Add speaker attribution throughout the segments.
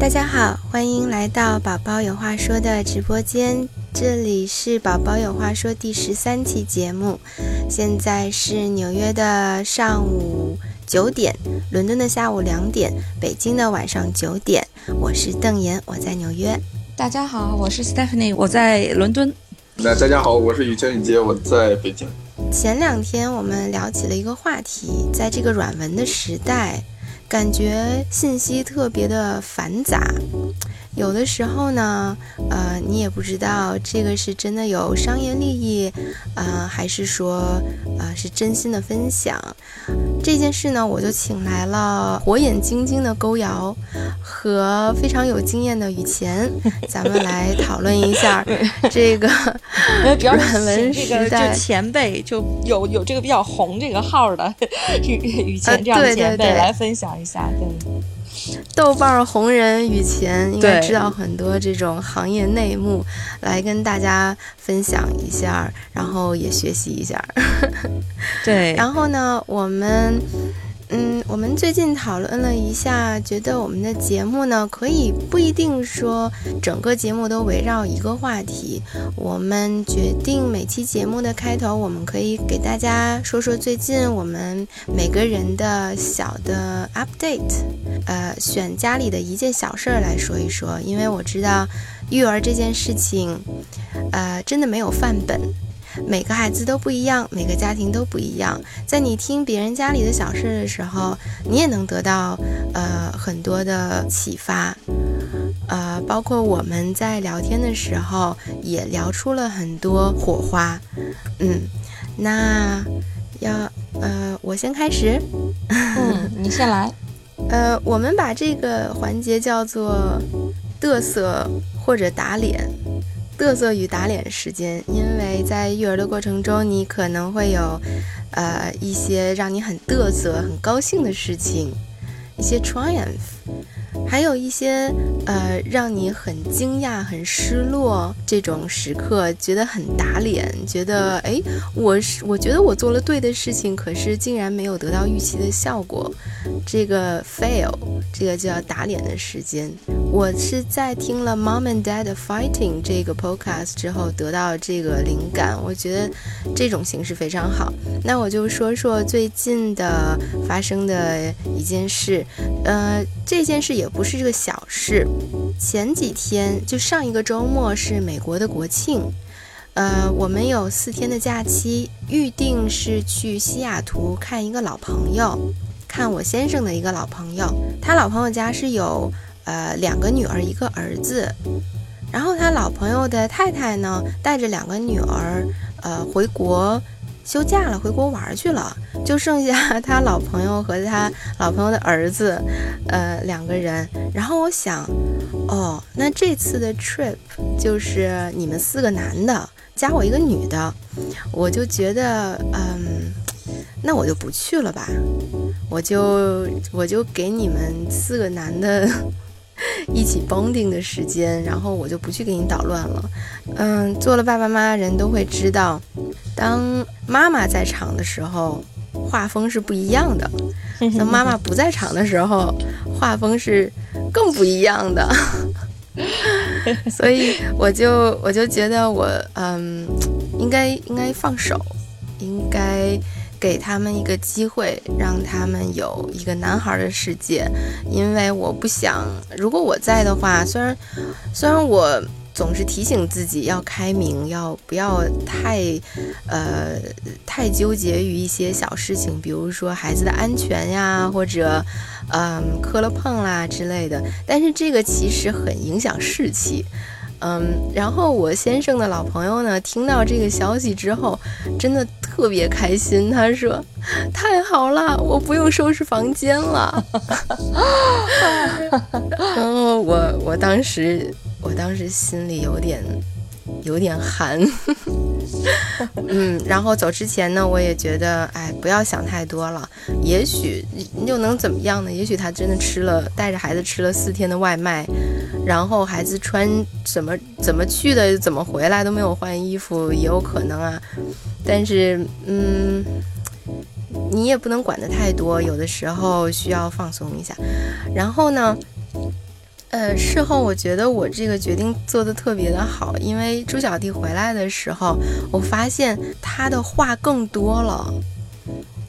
Speaker 1: 大家好，欢迎来到宝宝有话说的直播间，这里是宝宝有话说第十三期节目。现在是纽约的上午九点，伦敦的下午两点，北京的晚上九点。我是邓岩，我在纽约。
Speaker 2: 大家好，我是 Stephanie，我在伦敦。
Speaker 3: 那大家好，我是雨晴雨洁，我在北京。
Speaker 1: 前两天我们聊起了一个话题，在这个软文的时代。感觉信息特别的繁杂，有的时候呢，呃，你也不知道这个是真的有商业利益，呃，还是说，呃，是真心的分享。这件事呢，我就请来了火眼金睛的勾瑶和非常有经验的雨前，咱们来讨论一下这个软 文时代
Speaker 2: 前辈，就有有这个比较红这个号的雨雨前这样前辈来分享。一下对，
Speaker 1: 豆瓣红人雨前应该知道很多这种行业内幕，来跟大家分享一下，然后也学习一下。
Speaker 2: 对，
Speaker 1: 然后呢，我们。嗯，我们最近讨论了一下，觉得我们的节目呢，可以不一定说整个节目都围绕一个话题。我们决定每期节目的开头，我们可以给大家说说最近我们每个人的小的 update，呃，选家里的一件小事儿来说一说，因为我知道育儿这件事情，呃，真的没有范本。每个孩子都不一样，每个家庭都不一样。在你听别人家里的小事的时候，你也能得到呃很多的启发，呃，包括我们在聊天的时候也聊出了很多火花。嗯，那要呃我先开始，
Speaker 2: 嗯，你先来。
Speaker 1: 呃，我们把这个环节叫做嘚瑟或者打脸。嘚瑟与打脸时间，因为在育儿的过程中，你可能会有，呃，一些让你很嘚瑟、很高兴的事情，一些 triumph，还有一些呃让你很惊讶、很失落这种时刻，觉得很打脸，觉得哎，我是我觉得我做了对的事情，可是竟然没有得到预期的效果，这个 fail，这个叫打脸的时间。我是在听了《Mom and Dad Fighting》这个 podcast 之后得到这个灵感，我觉得这种形式非常好。那我就说说最近的发生的一件事，呃，这件事也不是这个小事。前几天就上一个周末是美国的国庆，呃，我们有四天的假期，预定是去西雅图看一个老朋友，看我先生的一个老朋友，他老朋友家是有。呃，两个女儿，一个儿子，然后他老朋友的太太呢，带着两个女儿，呃，回国休假了，回国玩去了，就剩下 他老朋友和他老朋友的儿子，呃，两个人。然后我想，哦，那这次的 trip 就是你们四个男的加我一个女的，我就觉得，嗯，那我就不去了吧，我就我就给你们四个男的。一起 bonding 的时间，然后我就不去给你捣乱了。嗯，做了爸爸妈妈人都会知道，当妈妈在场的时候，画风是不一样的；当妈妈不在场的时候，画风是更不一样的。所以我就我就觉得我嗯，应该应该放手，应该。给他们一个机会，让他们有一个男孩的世界，因为我不想，如果我在的话，虽然虽然我总是提醒自己要开明，要不要太呃太纠结于一些小事情，比如说孩子的安全呀，或者嗯磕了碰啦之类的，但是这个其实很影响士气。嗯，然后我先生的老朋友呢，听到这个消息之后，真的特别开心。他说：“太好了，我不用收拾房间了。”然后我我当时我当时心里有点。有点寒，嗯，然后走之前呢，我也觉得，哎，不要想太多了。也许又能怎么样呢？也许他真的吃了，带着孩子吃了四天的外卖，然后孩子穿怎么怎么去的，怎么回来都没有换衣服，也有可能啊。但是，嗯，你也不能管得太多，有的时候需要放松一下。然后呢？呃，事后我觉得我这个决定做的特别的好，因为朱小弟回来的时候，我发现他的话更多了，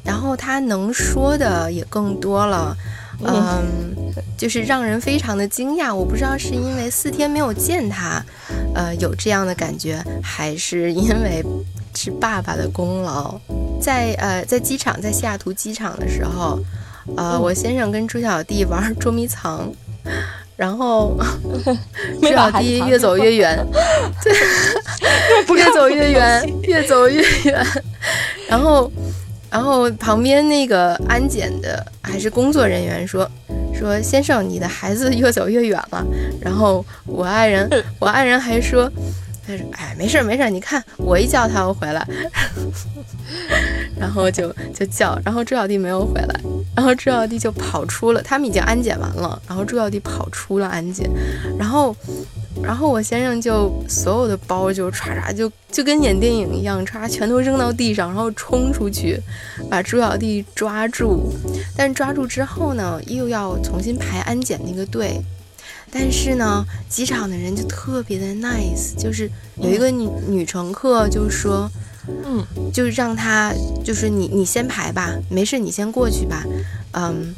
Speaker 1: 然后他能说的也更多了，嗯，就是让人非常的惊讶。我不知道是因为四天没有见他，呃，有这样的感觉，还是因为是爸爸的功劳。在呃，在机场，在西雅图机场的时候，呃，我先生跟朱小弟玩捉迷藏。然后 朱小弟越走越远，对，越走越远，越走越远。然后，然后旁边那个安检的还是工作人员说说先生，你的孩子越走越远了。然后我爱人，我爱人还说，他说哎，没事没事，你看我一叫他回来，然后就就叫，然后朱小弟没有回来。然后朱小弟就跑出了，他们已经安检完了。然后朱小弟跑出了安检，然后，然后我先生就所有的包就唰唰就就跟演电影一样，唰全都扔到地上，然后冲出去把朱小弟抓住。但抓住之后呢，又要重新排安检那个队。但是呢，机场的人就特别的 nice，就是有一个女女乘客就说。嗯，就让他，就是你，你先排吧，没事，你先过去吧。嗯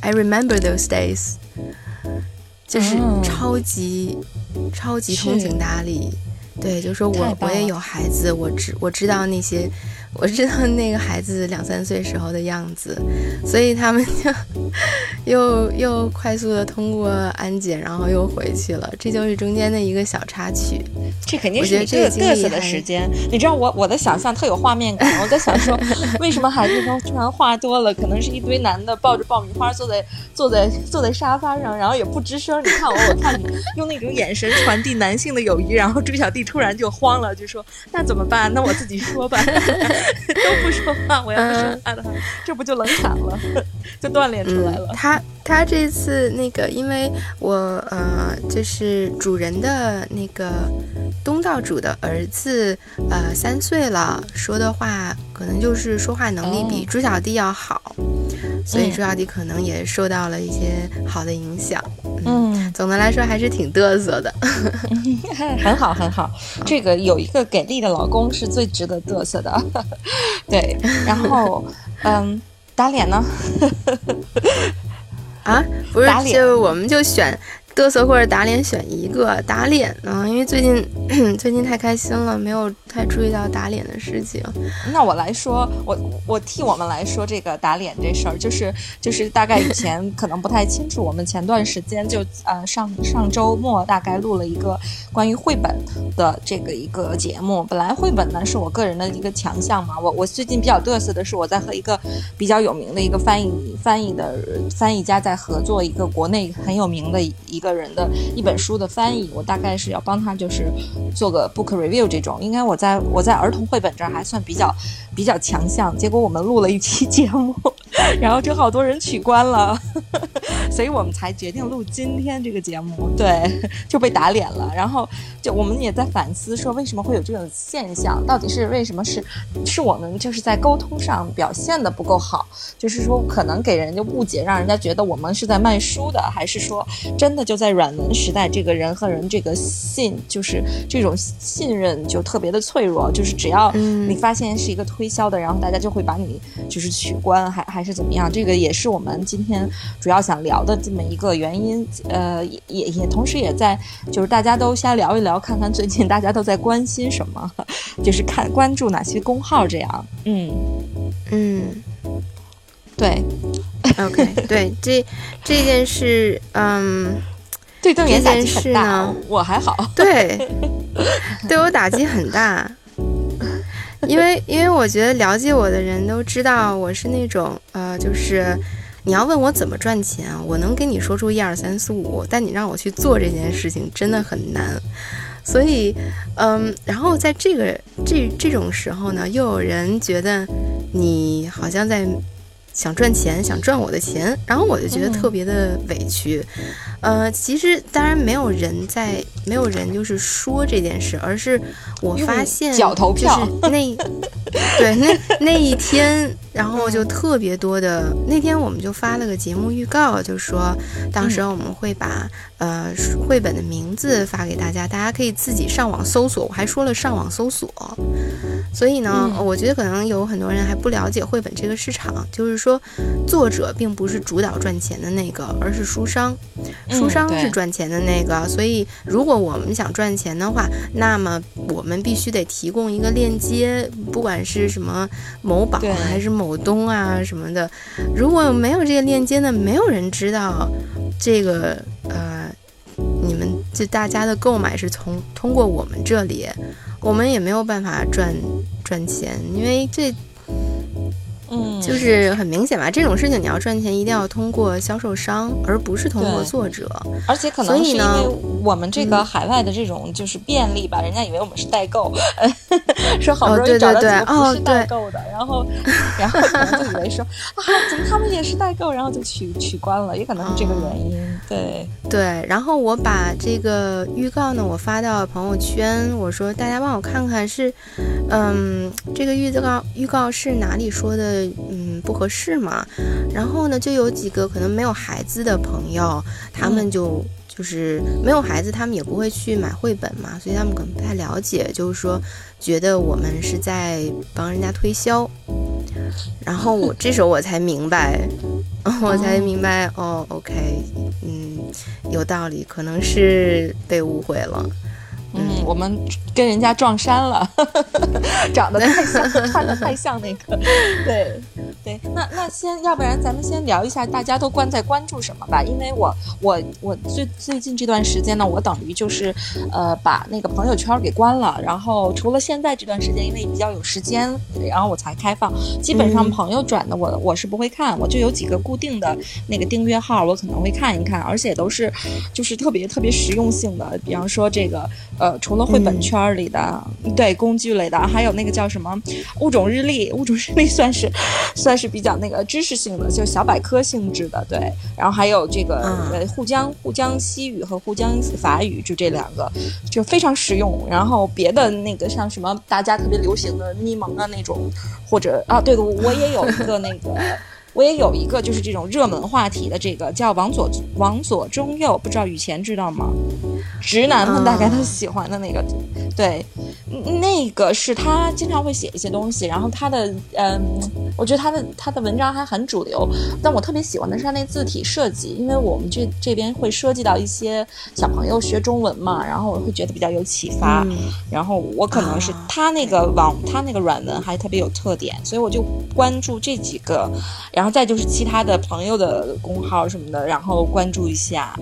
Speaker 1: ，I remember those days，就是超级超级通情达理。对，就说我我也有孩子，我知我知道那些。我知道那个孩子两三岁时候的样子，所以他们就又又快速的通过安检，然后又回去了。这就是中间的一个小插曲。
Speaker 2: 这肯定是这个嘚瑟的时间。你知道我我的想象特有画面感，我在想说，为什么孩子突然话多了？可能是一堆男的抱着爆米花坐在坐在坐在沙发上，然后也不吱声。你看我，我看你，用那种眼神传递男性的友谊。然后朱小弟突然就慌了，就说：“那怎么办？那我自己说吧。” 都不说话，我要不说话的话，这不就冷场了，就锻炼出来了。
Speaker 1: 他他这次那个，因为我呃，就是主人的那个东道主的儿子，呃，三岁了，说的话可能就是说话能力比猪小弟要好，所以朱小迪可能也受到了一些好的影响。嗯，总的来说还是挺嘚瑟的，
Speaker 2: 很好很好。这个有一个给力的老公是最值得嘚瑟的。对，然后嗯，打脸呢？
Speaker 1: 啊，不是，就我们就选。嘚瑟或者打脸选一个打脸呢？因为最近 最近太开心了，没有太注意到打脸的事情。
Speaker 2: 那我来说，我我替我们来说这个打脸这事儿，就是就是大概以前可能不太清楚。我们前段时间就呃上上周末大概录了一个关于绘本的这个一个节目。本来绘本呢是我个人的一个强项嘛。我我最近比较嘚瑟的是我在和一个比较有名的一个翻译翻译的翻译家在合作一个国内很有名的一个。个人的一本书的翻译，我大概是要帮他，就是做个 book review 这种。应该我在我在儿童绘本这儿还算比较比较强项。结果我们录了一期节目，然后就好多人取关了，所以我们才决定录今天这个节目。对，就被打脸了。然后就我们也在反思，说为什么会有这种现象？到底是为什么？是是我们就是在沟通上表现的不够好，就是说可能给人家误解，让人家觉得我们是在卖书的，还是说真的就？在软文时代，这个人和人这个信，就是这种信任就特别的脆弱。就是只要你发现是一个推销的，然后大家就会把你就是取关，还还是怎么样？这个也是我们今天主要想聊的这么一个原因。呃，也也同时也在就是大家都先聊一聊，看看最近大家都在关心什么，就是看关注哪些公号这样。嗯
Speaker 1: 嗯，
Speaker 2: 对
Speaker 1: ，OK，对这这件事，嗯。
Speaker 2: 对这件事呢，我还好。
Speaker 1: 对，对我打击很大，因为因为我觉得了解我的人都知道我是那种呃，就是你要问我怎么赚钱，我能跟你说出一二三四五，但你让我去做这件事情真的很难。所以，嗯，然后在这个这这种时候呢，又有人觉得你好像在想赚钱，想赚我的钱，然后我就觉得特别的委屈。呃，其实当然没有人在，没有人就是说这件事，而是我发现
Speaker 2: 脚投票
Speaker 1: 那 对那那一天，然后就特别多的那天，我们就发了个节目预告，就说当时我们会把呃绘本的名字发给大家，大家可以自己上网搜索。我还说了上网搜索，所以呢，我觉得可能有很多人还不了解绘本这个市场，就是说作者并不是主导赚钱的那个，而是书商。书商是赚钱的那个，所以如果我们想赚钱的话，那么我们必须得提供一个链接，不管是什么某宝还是某东啊什么的。如果没有这个链接呢，没有人知道这个呃，你们就大家的购买是从通过我们这里，我们也没有办法赚赚钱，因为这。
Speaker 2: 嗯，
Speaker 1: 就是很明显吧，这种事情你要赚钱，一定要通过销售商，而不是通过作者。
Speaker 2: 而且可能是因为我们这个海外的这种就是便利吧，人家以为我们是代购，说好不容易找到几个不是代购的，然后然后可能就以为说啊，怎么他们也是代购，然后就取取关了，也可能是这个原因。对
Speaker 1: 对，然后我把这个预告呢，我发到朋友圈，我说大家帮我看看是，嗯，这个预告预告是哪里说的？嗯，不合适嘛。然后呢，就有几个可能没有孩子的朋友，他们就就是没有孩子，他们也不会去买绘本嘛，所以他们可能不太了解，就是说觉得我们是在帮人家推销。然后我这时候我才明白，我才明白哦，OK，嗯，有道理，可能是被误会了。
Speaker 2: 嗯，我们跟人家撞衫了，长得太像，穿的太像那个。对，对，那那先，要不然咱们先聊一下，大家都关在关注什么吧？因为我我我最最近这段时间呢，我等于就是呃把那个朋友圈给关了，然后除了现在这段时间，因为比较有时间，然后我才开放。基本上朋友转的我我是不会看，我就有几个固定的那个订阅号，我可能会看一看，而且都是就是特别特别实用性的，比方说这个。呃，除了绘本圈里的，对工具类的，还有那个叫什么物种日历，物种日历算是算是比较那个知识性的，就小百科性质的，对。然后还有这个呃沪江沪江西语和沪江法语，就这两个就非常实用。然后别的那个像什么大家特别流行的咪蒙啊那种，或者啊，对的，我也有一个那个。我也有一个，就是这种热门话题的，这个叫往左往左中右，不知道雨前知道吗？直男们大概都喜欢的那个，对，那个是他经常会写一些东西，然后他的嗯，我觉得他的他的文章还很主流，但我特别喜欢的是他那字体设计，因为我们这这边会涉及到一些小朋友学中文嘛，然后我会觉得比较有启发，然后我可能是他那个网他那个软文还特别有特点，所以我就关注这几个，然后。再就是其他的朋友的公号什么的，然后关注一下，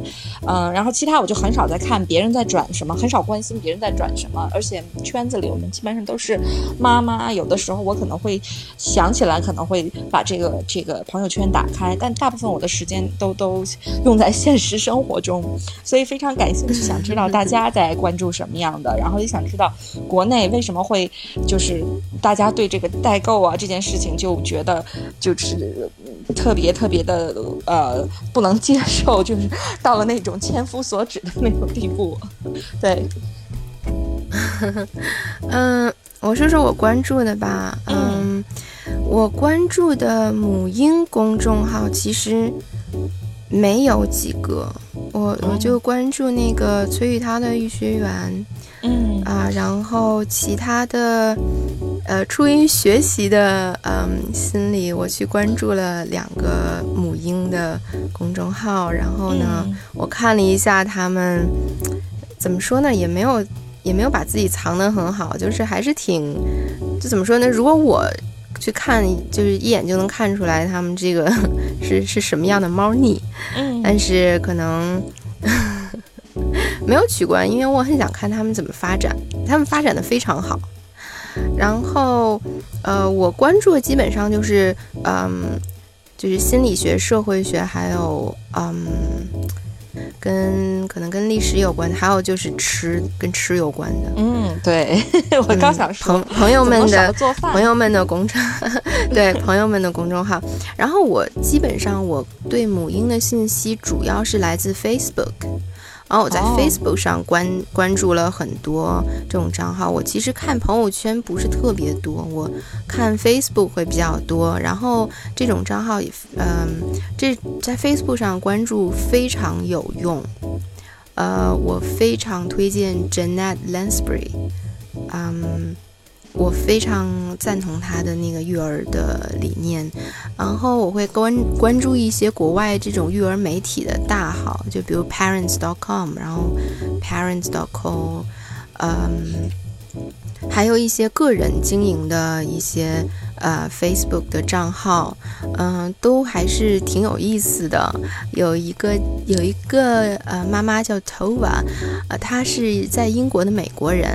Speaker 2: 嗯，然后其他我就很少在看别人在转什么，很少关心别人在转什么，而且圈子里我们基本上都是妈妈，有的时候我可能会想起来，可能会把这个这个朋友圈打开，但大部分我的时间都都用在现实生活中，所以非常感兴趣，想知道大家在关注什么样的，然后也想知道国内为什么会就是大家对这个代购啊这件事情就觉得就是。特别特别的呃不能接受，就是到了那种千夫所指的那种地步。对，
Speaker 1: 嗯，我说说我关注的吧。嗯，我关注的母婴公众号其实没有几个，我我就关注那个崔玉涛的育学园。
Speaker 2: 嗯
Speaker 1: 啊，然后其他的。呃，出于学习的嗯心理，我去关注了两个母婴的公众号，然后呢，我看了一下他们怎么说呢，也没有也没有把自己藏得很好，就是还是挺就怎么说呢？如果我去看，就是一眼就能看出来他们这个 是是什么样的猫腻，
Speaker 2: 嗯，
Speaker 1: 但是可能 没有取关，因为我很想看他们怎么发展，他们发展的非常好。然后，呃，我关注的基本上就是，嗯，就是心理学、社会学，还有，嗯，跟可能跟历史有关的，还有就是吃跟吃有关的。
Speaker 2: 嗯，对，我刚想说
Speaker 1: 朋朋友们的
Speaker 2: 做饭，
Speaker 1: 朋友们的公众，对朋友们的公众号。然后我基本上我对母婴的信息主要是来自 Facebook。然后我在 Facebook 上关关注了很多这种账号。我其实看朋友圈不是特别多，我看 Facebook 会比较多。然后这种账号也，嗯，这在 Facebook 上关注非常有用。呃，我非常推荐 Janet Lansbury，嗯。我非常赞同他的那个育儿的理念，然后我会关关注一些国外这种育儿媒体的大号，就比如 Parents.com，然后 parents.com，嗯。还有一些个人经营的一些呃 Facebook 的账号，嗯，都还是挺有意思的。有一个有一个呃妈妈叫 Tova，呃，她是在英国的美国人，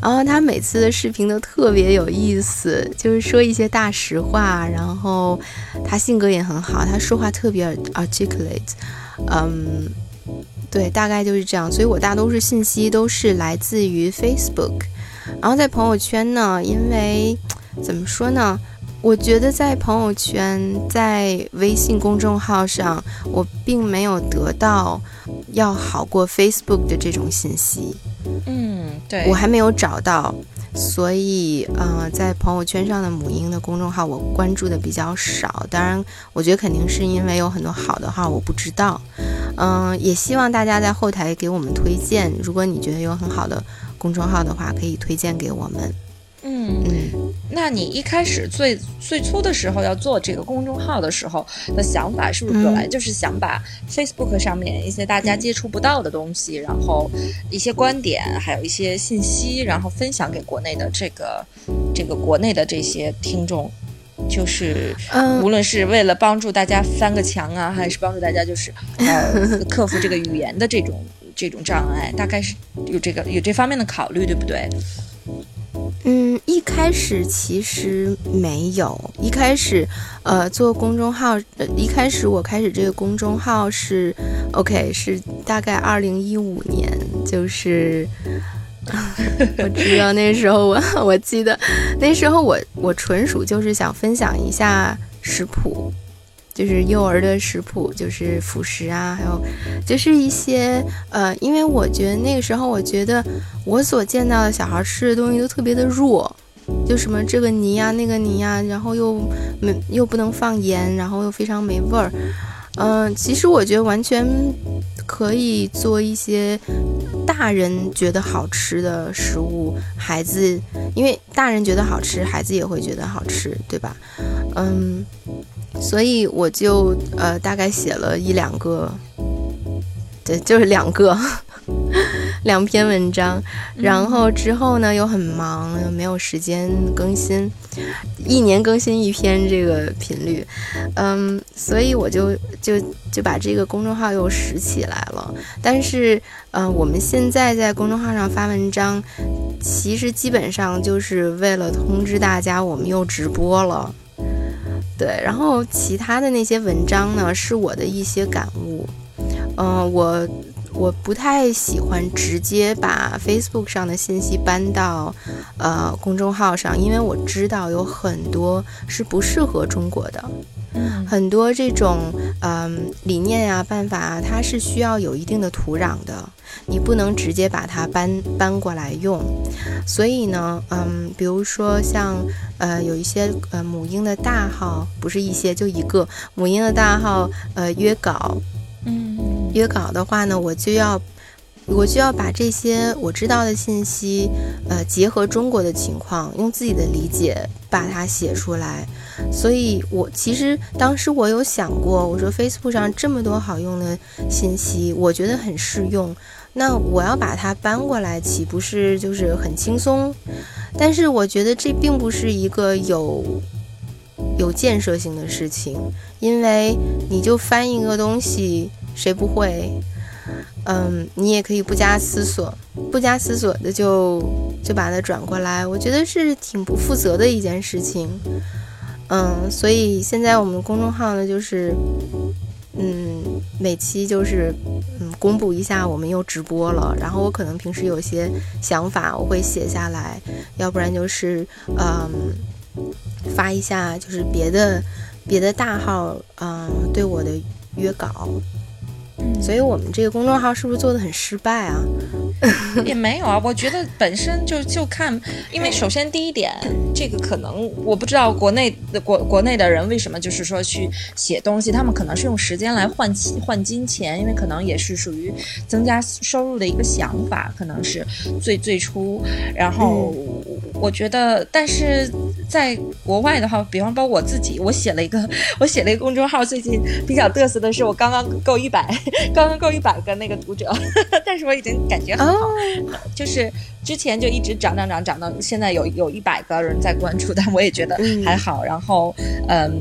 Speaker 1: 然后她每次的视频都特别有意思，就是说一些大实话，然后她性格也很好，她说话特别 articulate，嗯，对，大概就是这样。所以我大多数信息都是来自于 Facebook。然后在朋友圈呢，因为怎么说呢？我觉得在朋友圈、在微信公众号上，我并没有得到要好过 Facebook 的这种信息。
Speaker 2: 嗯，对，
Speaker 1: 我还没有找到，所以呃，在朋友圈上的母婴的公众号，我关注的比较少。当然，我觉得肯定是因为有很多好的号我不知道。嗯，也希望大家在后台给我们推荐，如果你觉得有很好的。公众号的话，可以推荐给我们。
Speaker 2: 嗯嗯，那你一开始最最初的时候要做这个公众号的时候的想法，是不是本来就是想把 Facebook 上面一些大家接触不到的东西，然后一些观点，还有一些信息，然后分享给国内的这个这个国内的这些听众，就是无论是为了帮助大家翻个墙啊，还是帮助大家就是呃 克服这个语言的这种。这种障碍大概是有这个有这方面的考虑，对不对？
Speaker 1: 嗯，一开始其实没有，一开始呃做公众号，一开始我开始这个公众号是 OK，是大概二零一五年，就是我知道那时候我 我记得那时候我我纯属就是想分享一下食谱。就是幼儿的食谱，就是辅食啊，还有就是一些呃，因为我觉得那个时候，我觉得我所见到的小孩吃的东西都特别的弱，就什么这个泥呀，那个泥呀，然后又没又不能放盐，然后又非常没味儿。嗯，其实我觉得完全可以做一些大人觉得好吃的食物，孩子因为大人觉得好吃，孩子也会觉得好吃，对吧？嗯。所以我就呃大概写了一两个，对，就是两个 两篇文章，然后之后呢又很忙，没有时间更新，一年更新一篇这个频率，嗯，所以我就就就把这个公众号又拾起来了。但是，嗯，我们现在在公众号上发文章，其实基本上就是为了通知大家我们又直播了。对，然后其他的那些文章呢，是我的一些感悟。嗯，我我不太喜欢直接把 Facebook 上的信息搬到呃公众号上，因为我知道有很多是不适合中国的。很多这种嗯理念啊、办法啊，它是需要有一定的土壤的，你不能直接把它搬搬过来用。所以呢，嗯，比如说像呃有一些呃母婴的大号，不是一些就一个母婴的大号，呃约稿，
Speaker 2: 嗯，
Speaker 1: 约稿的话呢，我就要。我就要把这些我知道的信息，呃，结合中国的情况，用自己的理解把它写出来。所以，我其实当时我有想过，我说 Facebook 上这么多好用的信息，我觉得很适用，那我要把它搬过来，岂不是就是很轻松？但是我觉得这并不是一个有有建设性的事情，因为你就翻一个东西，谁不会？嗯，你也可以不加思索，不加思索的就就把它转过来，我觉得是挺不负责的一件事情。嗯，所以现在我们公众号呢，就是嗯，每期就是嗯公布一下，我们又直播了。然后我可能平时有些想法，我会写下来，要不然就是嗯发一下，就是别的别的大号嗯对我的约稿。所以我们这个公众号是不是做的很失败啊？
Speaker 2: 也没有啊，我觉得本身就就看，因为首先第一点，这个可能我不知道国内的国国内的人为什么就是说去写东西，他们可能是用时间来换换金钱，因为可能也是属于增加收入的一个想法，可能是最最初。然后我觉得，但是在国外的话，比方包括我自己，我写了一个 我写了一个公众号，最近比较嘚瑟的是，我刚刚够一百。刚刚够一百个那个读者，但是我已经感觉很好，就是之前就一直涨涨涨涨到现在有有一百个人在关注，但我也觉得还好。然后，嗯。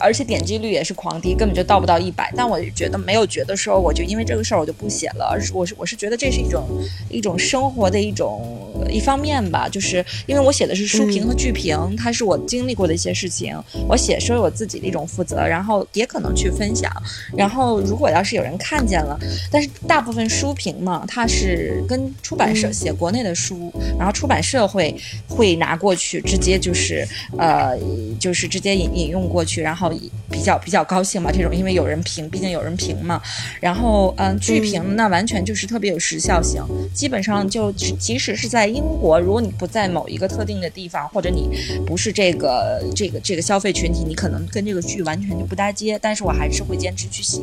Speaker 2: 而且点击率也是狂低，根本就到不到一百。但我觉得没有觉得说我就因为这个事儿我就不写了，而是我是我是觉得这是一种一种生活的一种一方面吧。就是因为我写的是书评和剧评，它是我经历过的一些事情，我写是我自己的一种负责，然后也可能去分享。然后如果要是有人看见了，但是大部分书评嘛，它是跟出版社写国内的书，然后出版社会会拿过去直接就是呃就是直接引引用过去，然后。然后比较比较高兴嘛，这种因为有人评，毕竟有人评嘛。然后嗯，剧评那完全就是特别有时效性，基本上就即使是在英国，如果你不在某一个特定的地方，或者你不是这个这个这个消费群体，你可能跟这个剧完全就不搭接。但是我还是会坚持去写，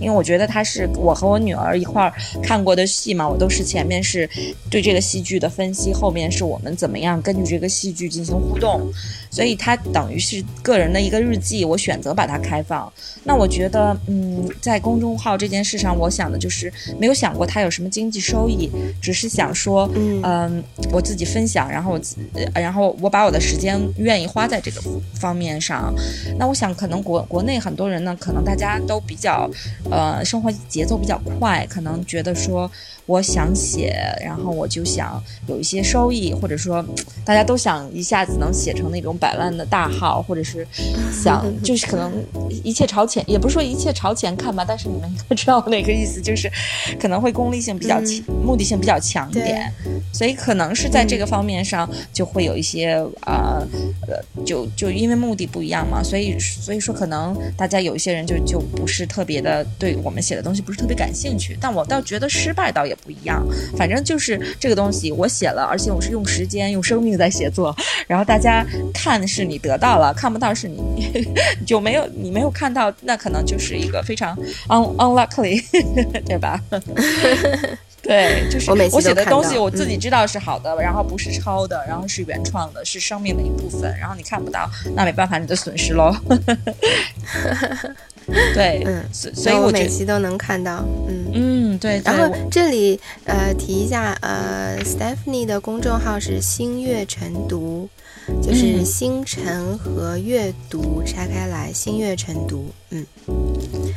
Speaker 2: 因为我觉得它是我和我女儿一块儿看过的戏嘛，我都是前面是对这个戏剧的分析，后面是我们怎么样根据这个戏剧进行互动，所以它等于是个人的一个日记。我选择把它开放，那我觉得，嗯，在公众号这件事上，我想的就是没有想过它有什么经济收益，只是想说，嗯，我自己分享，然后我，然后我把我的时间愿意花在这个方面上。那我想，可能国国内很多人呢，可能大家都比较，呃，生活节奏比较快，可能觉得说。我想写，然后我就想有一些收益，或者说大家都想一下子能写成那种百万的大号，或者是想 就是可能一切朝前，也不是说一切朝前看吧，但是你们应该知道哪个意思，就是可能会功利性比较强，目的性比较强一点，所以可能是在这个方面上就会有一些啊呃，就就因为目的不一样嘛，所以所以说可能大家有一些人就就不是特别的对我们写的东西不是特别感兴趣，但我倒觉得失败倒也。不一样，反正就是这个东西我写了，而且我是用时间、用生命在写作。然后大家看是你得到了，看不到是你 就没有，你没有看到，那可能就是一个非常 un unlucky，对吧？对，就是我写的东西，我自己知道是好的，然后不是抄的，然后是原创的，是生命的一部分。然后你看不到，那没办法，你的损失喽。对，嗯，所以我
Speaker 1: 每期都能看到，
Speaker 2: 嗯嗯，对。
Speaker 1: 然后这里呃提一下，呃，Stephanie 的公众号是星月晨读。就是星辰和阅读拆开来，星月晨读，嗯，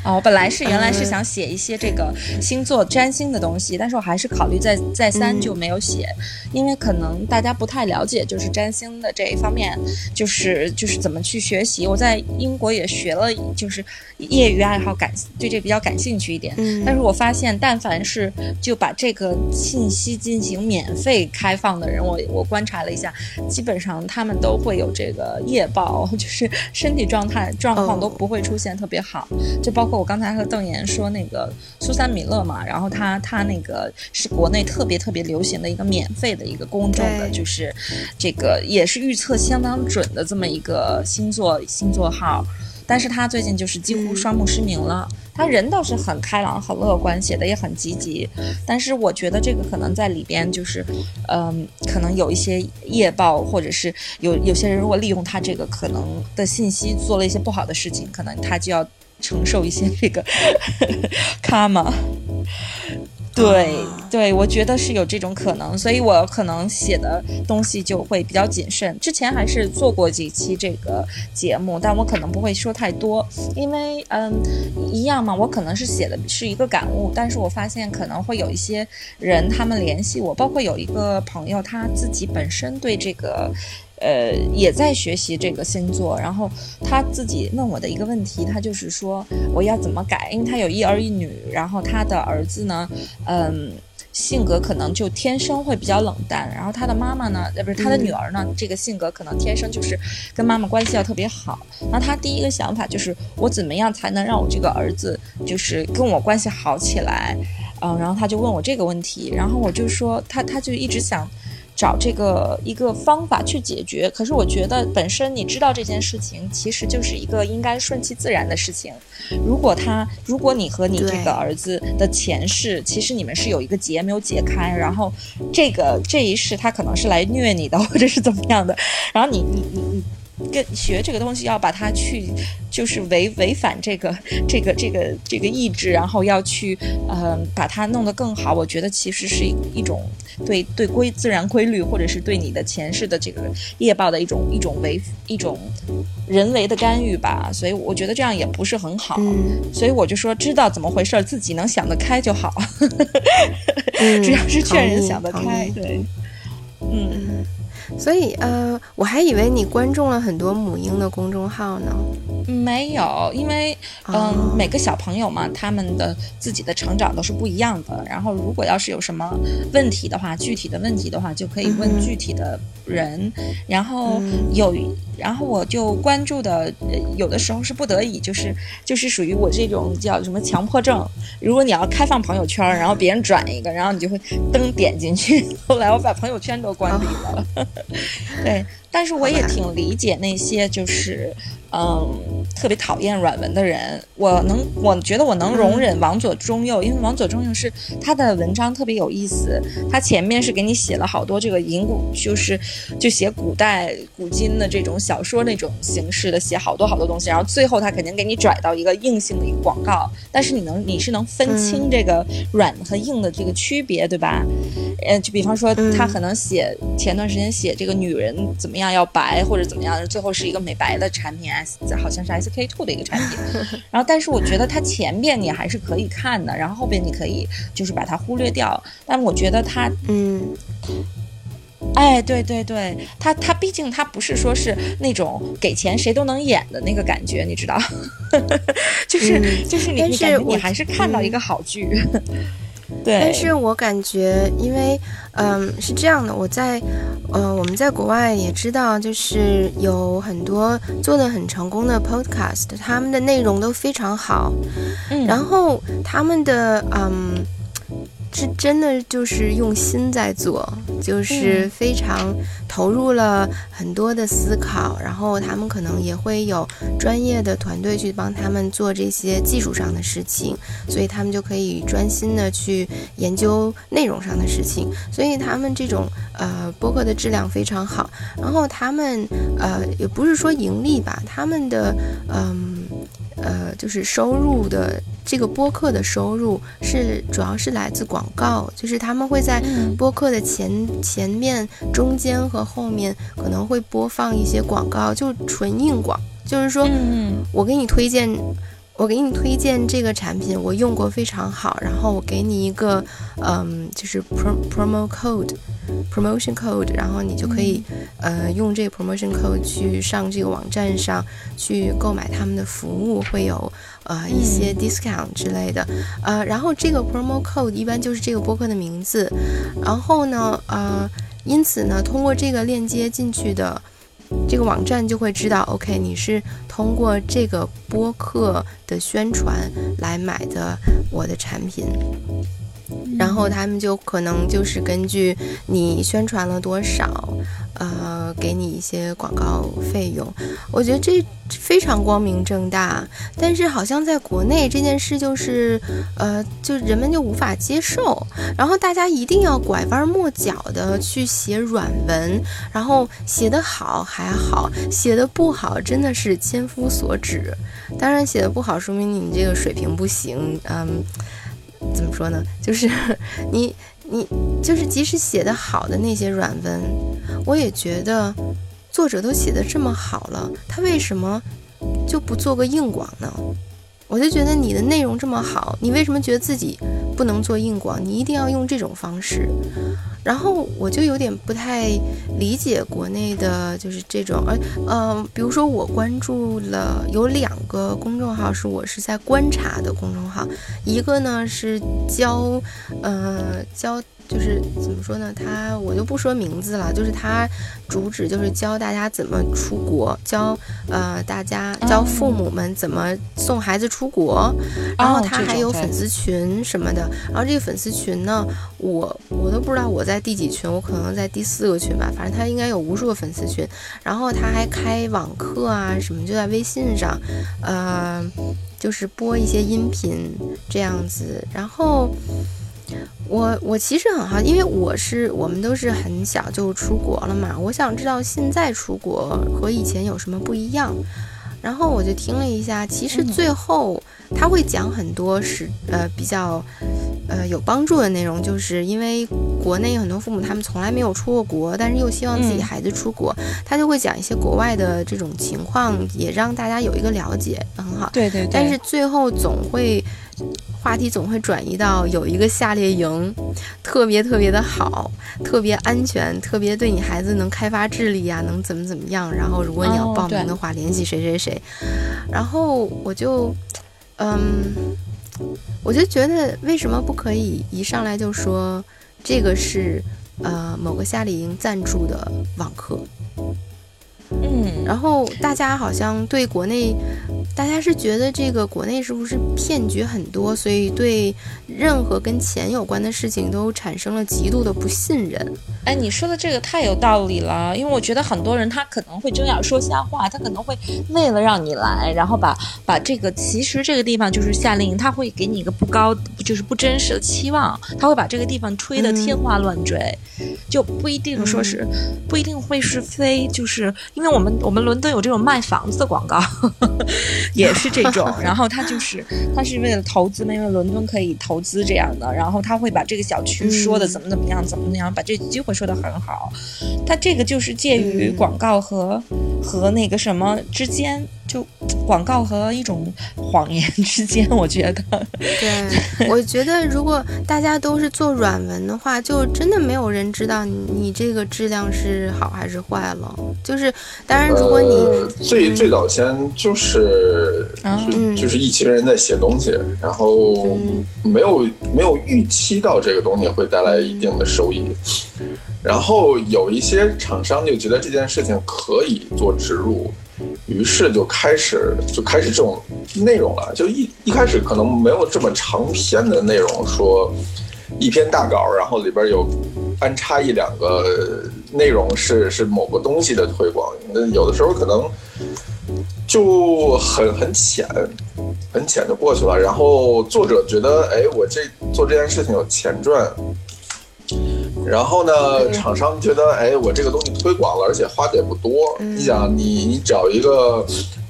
Speaker 2: 哦，我本来是原来是想写一些这个星座占星的东西，但是我还是考虑再再三就没有写，因为可能大家不太了解，就是占星的这一方面，就是就是怎么去学习。我在英国也学了，就是业余爱好感对这比较感兴趣一点，但是我发现，但凡是就把这个信息进行免费开放的人，我我观察了一下，基本上他。他们都会有这个夜暴，就是身体状态状况都不会出现特别好，就包括我刚才和邓岩说那个苏珊米勒嘛，然后他他那个是国内特别特别流行的一个免费的一个公众的，就是这个也是预测相当准的这么一个星座星座号。但是他最近就是几乎双目失明了。他人倒是很开朗、很乐观，写的也很积极。但是我觉得这个可能在里边就是，嗯，可能有一些业报，或者是有有些人如果利用他这个可能的信息做了一些不好的事情，可能他就要承受一些这个 卡嘛。对对，我觉得是有这种可能，所以我可能写的东西就会比较谨慎。之前还是做过几期这个节目，但我可能不会说太多，因为嗯，一样嘛，我可能是写的是一个感悟，但是我发现可能会有一些人他们联系我，包括有一个朋友他自己本身对这个。呃，也在学习这个星座。然后他自己问我的一个问题，他就是说我要怎么改？因为他有一儿一女，然后他的儿子呢，嗯。性格可能就天生会比较冷淡，然后他的妈妈呢，呃，不是他的女儿呢，这个性格可能天生就是跟妈妈关系要特别好。那他第一个想法就是，我怎么样才能让我这个儿子就是跟我关系好起来？嗯，然后他就问我这个问题，然后我就说他他就一直想。找这个一个方法去解决，可是我觉得本身你知道这件事情其实就是一个应该顺其自然的事情。如果他，如果你和你这个儿子的前世，其实你们是有一个结没有解开，然后这个这一世他可能是来虐你的，或者是怎么样的，然后你你你你。跟学这个东西要把它去，就是违违反这个这个这个这个意志，然后要去呃把它弄得更好。我觉得其实是一一种对对规自然规律，或者是对你的前世的这个业报的一种一种违一种人为的干预吧。所以我觉得这样也不是很好。所以我就说，知道怎么回事，自己能想得开就好。只要是劝人想得开，对，嗯。
Speaker 1: 所以，呃，我还以为你关注了很多母婴的公众号呢。
Speaker 2: 没有，因为，嗯，每个小朋友嘛，他们的自己的成长都是不一样的。然后，如果要是有什么问题的话，具体的问题的话，就可以问具体的人。然后有，然后我就关注的，有的时候是不得已，就是就是属于我这种叫什么强迫症。如果你要开放朋友圈，然后别人转一个，然后你就会登点进去。后来我把朋友圈都关闭了。对，但是我也挺理解那些就是。嗯，特别讨厌软文的人，我能，我觉得我能容忍王左中右，因为王左中右是他的文章特别有意思，他前面是给你写了好多这个引古，就是就写古代古今的这种小说那种形式的，写好多好多东西，然后最后他肯定给你拽到一个硬性的一个广告，但是你能，你是能分清这个软和硬的这个区别，对吧？呃，就比方说他可能写前段时间写这个女人怎么样要白或者怎么样，最后是一个美白的产品，S。好像是 SK two 的一个产品，然后但是我觉得它前边你还是可以看的，然后后边你可以就是把它忽略掉。但我觉得它，嗯，哎，对对对，它它毕竟它不是说是那种给钱谁都能演的那个感觉，你知道？就是就是你你感觉你还是看到一个好剧。对，
Speaker 1: 但是我感觉，因为，嗯，是这样的，我在，呃，我们在国外也知道，就是有很多做的很成功的 podcast，他们的内容都非常好，嗯，然后他们的，嗯。是真的，就是用心在做，就是非常投入了很多的思考，然后他们可能也会有专业的团队去帮他们做这些技术上的事情，所以他们就可以专心的去研究内容上的事情，所以他们这种呃播客的质量非常好，然后他们呃也不是说盈利吧，他们的嗯。呃，就是收入的这个播客的收入是主要是来自广告，就是他们会在播客的前前面、中间和后面可能会播放一些广告，就纯硬广，就是说我给你推荐。我给你推荐这个产品，我用过非常好。然后我给你一个，嗯，就是 pro promo code，promotion code，然后你就可以，呃，用这个 promotion code 去上这个网站上去购买他们的服务，会有呃一些 discount 之类的。呃，然后这个 promo code 一般就是这个播客的名字。然后呢，呃，因此呢，通过这个链接进去的。这个网站就会知道，OK，你是通过这个播客的宣传来买的我的产品。然后他们就可能就是根据你宣传了多少，呃，给你一些广告费用。我觉得这非常光明正大，但是好像在国内这件事就是，呃，就人们就无法接受。然后大家一定要拐弯抹角的去写软文，然后写得好还好，写得不好真的是千夫所指。当然写的不好，说明你这个水平不行，嗯。怎么说呢？就是 你，你就是即使写的好的那些软文，我也觉得作者都写的这么好了，他为什么就不做个硬广呢？我就觉得你的内容这么好，你为什么觉得自己不能做硬广？你一定要用这种方式？然后我就有点不太理解国内的，就是这种，呃，呃，比如说我关注了有两个公众号，是我是在观察的公众号，一个呢是教，呃，教。就是怎么说呢？他我就不说名字了，就是他主旨就是教大家怎么出国，教呃大家教父母们怎么送孩子出国。然后他还有粉丝群什么的。然后这个粉丝群呢，我我都不知道我在第几群，我可能在第四个群吧。反正他应该有无数个粉丝群。然后他还开网课啊什么，就在微信上，呃，就是播一些音频这样子。然后。我我其实很好，因为我是我们都是很小就出国了嘛。我想知道现在出国和以前有什么不一样。然后我就听了一下，其实最后他会讲很多是呃比较呃有帮助的内容，就是因为国内很多父母他们从来没有出过国，但是又希望自己孩子出国，他就会讲一些国外的这种情况，也让大家有一个了解，很好。
Speaker 2: 对对。
Speaker 1: 但是最后总会。话题总会转移到有一个夏令营，特别特别的好，特别安全，特别对你孩子能开发智力呀，能怎么怎么样。然后如果你要报名的话，联系谁谁谁。然后我就，嗯，我就觉得为什么不可以一上来就说这个是呃某个夏令营赞助的网课？
Speaker 2: 嗯，
Speaker 1: 然后大家好像对国内，大家是觉得这个国内是不是骗局很多，所以对任何跟钱有关的事情都产生了极度的不信任。
Speaker 2: 哎，你说的这个太有道理了，因为我觉得很多人他可能会睁眼说瞎话，他可能会为了让你来，然后把把这个其实这个地方就是夏令营，他会给你一个不高就是不真实的期望，他会把这个地方吹得天花乱坠，就不一定说是不一定会是非就是。因为我们我们伦敦有这种卖房子的广告，也是这种。然后他就是他是为了投资嘛，因为伦敦可以投资这样的。然后他会把这个小区说的怎么怎么样，怎么怎么样，把这机会说的很好。他这个就是介于广告和和那个什么之间。就广告和一种谎言之间，我觉得。
Speaker 1: 对，我觉得如果大家都是做软文的话，就真的没有人知道你这个质量是好还是坏了。就是，当然，如果你
Speaker 3: 最最早先就是就是一群人在写东西，然后没有没有预期到这个东西会带来一定的收益，然后有一些厂商就觉得这件事情可以做植入。于是就开始就开始这种内容了，就一一开始可能没有这么长篇的内容，说一篇大稿，然后里边有安插一两个内容是是某个东西的推广，那有的时候可能就很很浅，很浅就过去了。然后作者觉得，哎，我这做这件事情有钱赚。然后呢，厂商觉得，哎，我这个东西推广了，而且花的也不多。你想，你你找一个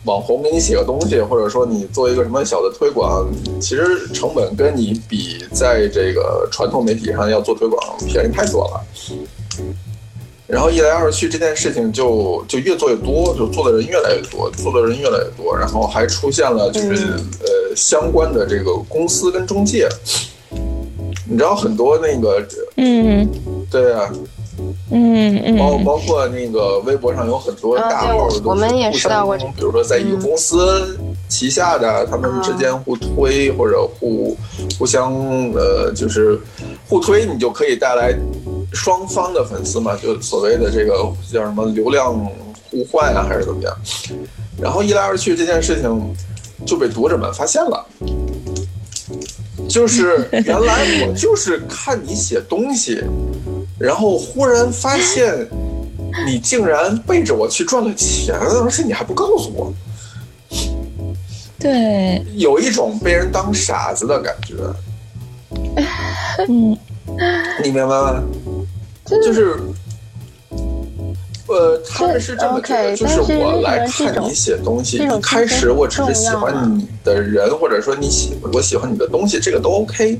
Speaker 3: 网红给你写个东西，或者说你做一个什么小的推广，其实成本跟你比在这个传统媒体上要做推广便宜太多了。然后一来二去，这件事情就就越做越多，就做的人越来越多，做的人越来越多，然后还出现了就是呃相关的这个公司跟中介。你知道很多那个，
Speaker 2: 嗯，
Speaker 3: 对啊，
Speaker 2: 嗯嗯，
Speaker 3: 包包括那个微博上有很多大号都是互相，比如说在一个公司旗下的，他们之间互推或者互互相呃，就是互推，你就可以带来双方的粉丝嘛，就所谓的这个叫什么流量互换啊，还是怎么样？然后一来二去，这件事情就被读者们发现了。就是原来我就是看你写东西，然后忽然发现你竟然背着我去赚了钱，而且你还不告诉我。
Speaker 2: 对，
Speaker 3: 有一种被人当傻子的感觉。
Speaker 2: 嗯，
Speaker 3: 你明白吗？就是。呃，他们是这么觉得，就是我来看你写东西，一开始我只是喜欢你的人，或者说你喜我喜欢你的东西，这个都 OK。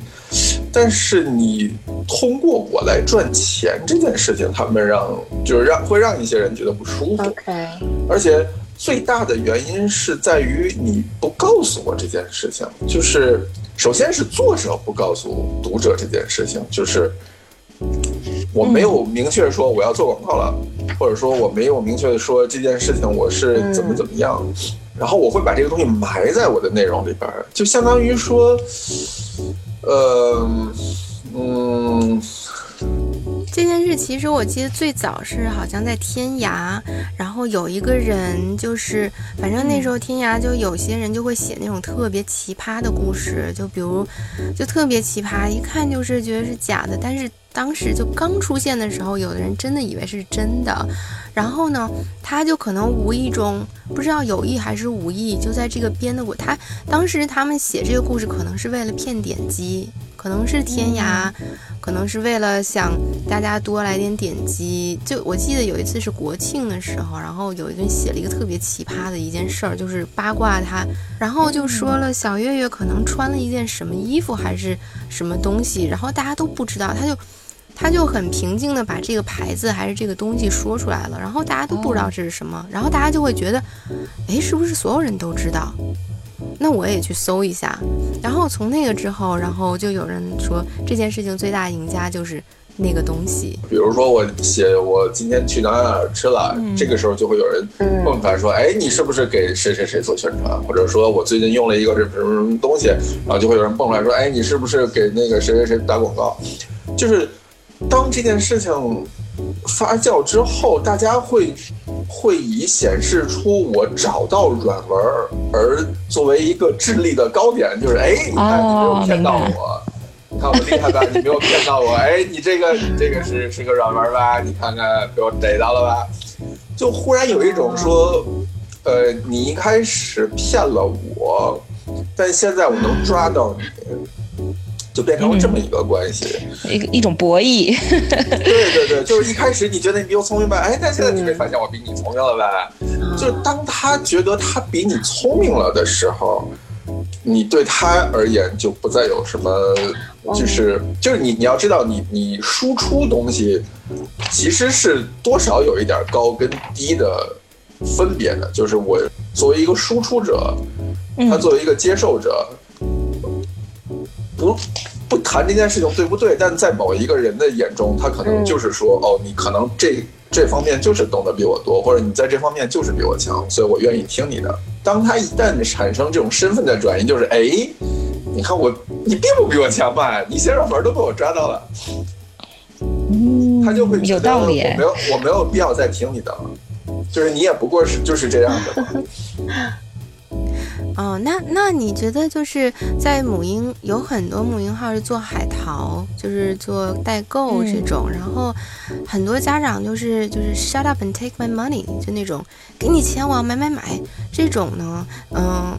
Speaker 3: 但是你通过我来赚钱这件事情，他们让就是让会让一些人觉得不舒服。
Speaker 1: OK。
Speaker 3: 而且最大的原因是在于你不告诉我这件事情，就是首先是作者不告诉读者这件事情，就是。我没有明确说我要做广告了，或者说我没有明确的说这件事情我是怎么怎么样，然后我会把这个东西埋在我的内容里边，就相当于说，呃，嗯。
Speaker 1: 这件事其实我记得最早是好像在天涯，然后有一个人就是，反正那时候天涯就有些人就会写那种特别奇葩的故事，就比如就特别奇葩，一看就是觉得是假的，但是当时就刚出现的时候，有的人真的以为是真的，然后呢，他就可能无意中不知道有意还是无意，就在这个编的我他当时他们写这个故事可能是为了骗点击。可能是天涯，可能是为了想大家多来点点击。就我记得有一次是国庆的时候，然后有一个人写了一个特别奇葩的一件事儿，就是八卦他，然后就说了小月月可能穿了一件什么衣服还是什么东西，然后大家都不知道，他就他就很平静的把这个牌子还是这个东西说出来了，然后大家都不知道这是什么，然后大家就会觉得，哎，是不是所有人都知道？那我也去搜一下，然后从那个之后，然后就有人说这件事情最大赢家就是那个东西。
Speaker 3: 比如说我写我今天去哪哪哪吃了，这个时候就会有人蹦出来说，哎，你是不是给谁谁谁做宣传？或者说我最近用了一个什么什么什么东西，然后就会有人蹦出来说，哎，你是不是给那个谁谁谁打广告？就是当这件事情。发酵之后，大家会会以显示出我找到软文而作为一个智力的高点，就是哎，你看你没有骗到我，你看我厉害吧？你没有骗到我，哎，你这个你这个是是个软文吧？你看看被我逮到了吧？就忽然有一种说，呃，你一开始骗了我，但现在我能抓到你。就变成了这么一个关系，
Speaker 2: 一个一种博弈。
Speaker 3: 对对对，就是一开始你觉得你比我聪明吧，哎，但现在你没发现我比你聪明了呗？就当他觉得他比你聪明了的时候，你对他而言就不再有什么，就是就是你你要知道，你你输出东西其实是多少有一点高跟低的分别的，就是我作为一个输出者，他作为一个接受者。不不谈这件事情对不对？但在某一个人的眼中，他可能就是说，哦，你可能这这方面就是懂得比我多，或者你在这方面就是比我强，所以我愿意听你的。当他一旦产生这种身份的转移，就是哎，你看我，你并不比我强吧？你写软文都被我抓到了，他就会
Speaker 2: 有道理。
Speaker 3: 我没有，我没有必要再听你的了，就是你也不过是就是这样的。
Speaker 1: 哦，那那你觉得就是在母婴有很多母婴号是做海淘，就是做代购这种，然后很多家长就是就是 shut up and take my money，就那种给你钱我要买买买这种呢，嗯，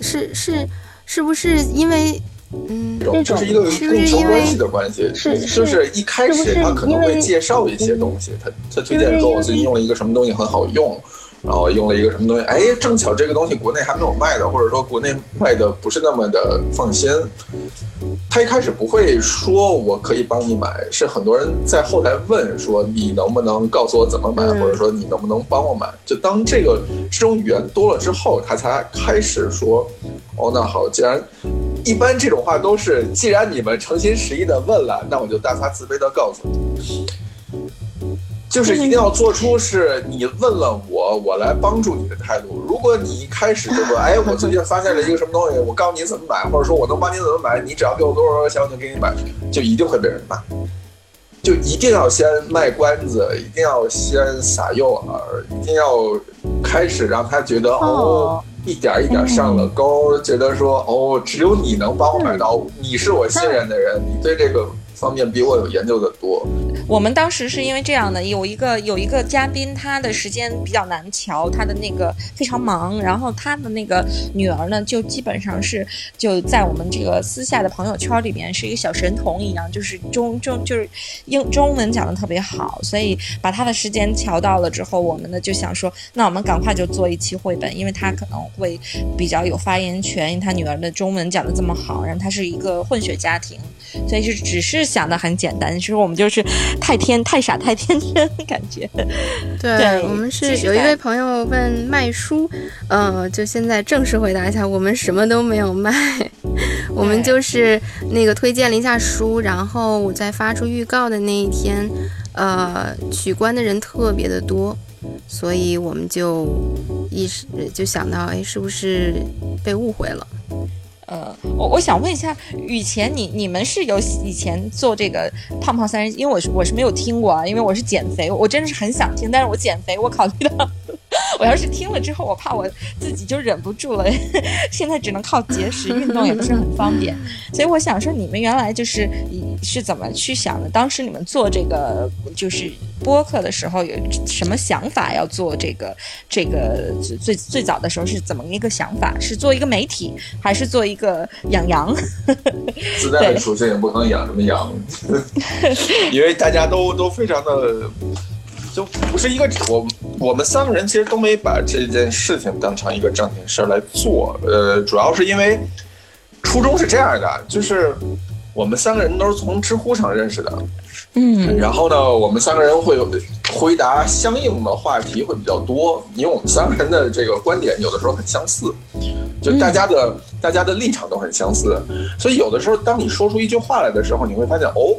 Speaker 1: 是是是不是因为嗯，
Speaker 3: 这是一个供求关系的关系，
Speaker 1: 是
Speaker 3: 就是一开始他可能会介绍一些东西，他他推荐说我最近用了一个什么东西很好用。然后用了一个什么东西？哎，正巧这个东西国内还没有卖的，或者说国内卖的不是那么的放心。他一开始不会说我可以帮你买，是很多人在后台问说你能不能告诉我怎么买，或者说你能不能帮我买？就当这个这种语言多了之后，他才开始说哦，那好，既然一般这种话都是既然你们诚心实意的问了，那我就大发慈悲的告诉你。就是一定要做出是你问了我，我来帮助你的态度。如果你一开始就说，哎，我最近发现了一个什么东西，我告诉你怎么买，或者说我能帮你怎么买，你只要给我多少多少钱，我就给你买，就一定会被人骂。就一定要先卖关子，一定要先撒诱饵，一定要开始让他觉得哦，一点一点上了钩，觉得说哦，只有你能帮我买到，你是我信任的人，你对这个。方面比我有研究的多。
Speaker 2: 我们当时是因为这样的，有一个有一个嘉宾，他的时间比较难调，他的那个非常忙，然后他的那个女儿呢，就基本上是就在我们这个私下的朋友圈里面是一个小神童一样，就是中中就是英中文讲的特别好，所以把他的时间调到了之后，我们呢就想说，那我们赶快就做一期绘本，因为他可能会比较有发言权，因为他女儿的中文讲的这么好，然后他是一个混血家庭，所以就只是。想的很简单，其实我们就是太天太傻太天真感觉。
Speaker 1: 对我们是有一位朋友问卖书，呃，就现在正式回答一下，我们什么都没有卖，我们就是那个推荐了一下书，然后我在发出预告的那一天，呃，取关的人特别的多，所以我们就意识就想到，哎，是不是被误会了？
Speaker 2: 呃，我我想问一下，以前你你们是有以前做这个胖胖三人，因为我是我是没有听过啊，因为我是减肥，我真的是很想听，但是我减肥，我考虑到。我要是听了之后，我怕我自己就忍不住了。现在只能靠节食运动，也不是很方便。所以我想说，你们原来就是是怎么去想的？当时你们做这个就是播客的时候，有什么想法要做这个？这个最最早的时候是怎么一个想法？是做一个媒体，还是做一个养羊？
Speaker 3: 自带的出现也不可能养什么羊，因为大家都都非常的。就不是一个我我们三个人其实都没把这件事情当成一个正经事儿来做，呃，主要是因为初衷是这样的，就是我们三个人都是从知乎上认识的，
Speaker 2: 嗯，
Speaker 3: 然后呢，我们三个人会回答相应的话题会比较多，因为我们三个人的这个观点有的时候很相似，就大家的大家的立场都很相似，所以有的时候当你说出一句话来的时候，你会发现哦，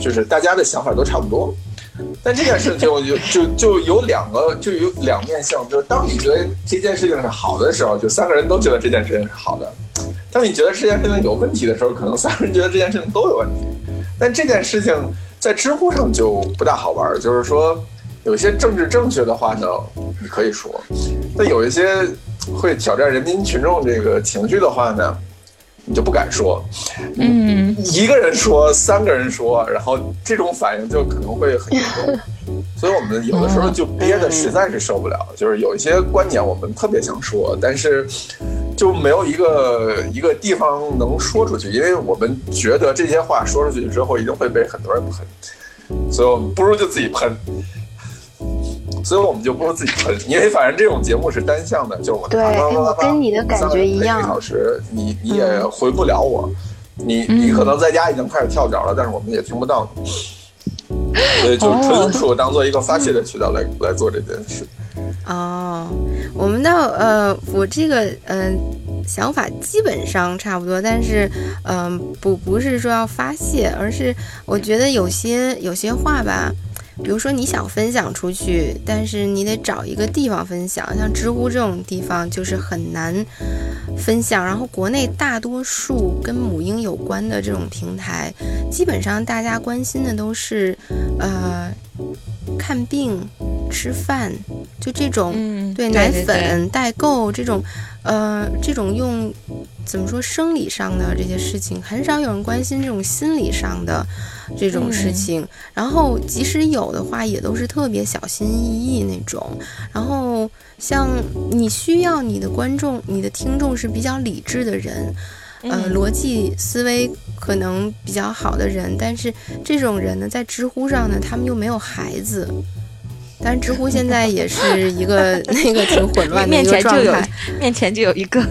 Speaker 3: 就是大家的想法都差不多。但这件事情我就就就有两个，就有两面性。就是当你觉得这件事情是好的时候，就三个人都觉得这件事情是好的；当你觉得这件事情有问题的时候，可能三个人觉得这件事情都有问题。但这件事情在知乎上就不大好玩，就是说有些政治正确的话呢，你可以说；但有一些会挑战人民群众这个情绪的话呢。你就不敢说，
Speaker 2: 嗯，
Speaker 3: 一个人说，三个人说，然后这种反应就可能会很严重，所以我们有的时候就憋的实在是受不了，就是有一些观点我们特别想说，但是就没有一个一个地方能说出去，因为我们觉得这些话说出去之后一定会被很多人喷，所以我们不如就自己喷。所以我们就不如自己喷，因为反正这种节目是单向的，就我
Speaker 1: 对，我跟你的感觉一样。
Speaker 3: 一个小时，你你也回不了我，你你可能在家已经开始跳脚了，但是我们也听不到你。所以就纯属当做一个发泄的渠道来来做这件事。
Speaker 1: 哦，我们的呃，我这个嗯想法基本上差不多，但是嗯不不是说要发泄，而是我觉得有些有些话吧。比如说你想分享出去，但是你得找一个地方分享，像知乎这种地方就是很难分享。然后国内大多数跟母婴有关的这种平台，基本上大家关心的都是，呃，看病、吃饭，就这种
Speaker 2: 对
Speaker 1: 奶粉代购这种，呃，这种用怎么说生理上的这些事情，很少有人关心这种心理上的。这种事情，然后即使有的话，也都是特别小心翼翼那种。然后像你需要你的观众、你的听众是比较理智的人，呃，逻辑思维可能比较好的人，但是这种人呢，在知乎上呢，他们又没有孩子。但是知乎现在也是一个 那个挺混乱的
Speaker 2: 一个状态，面前就有一个。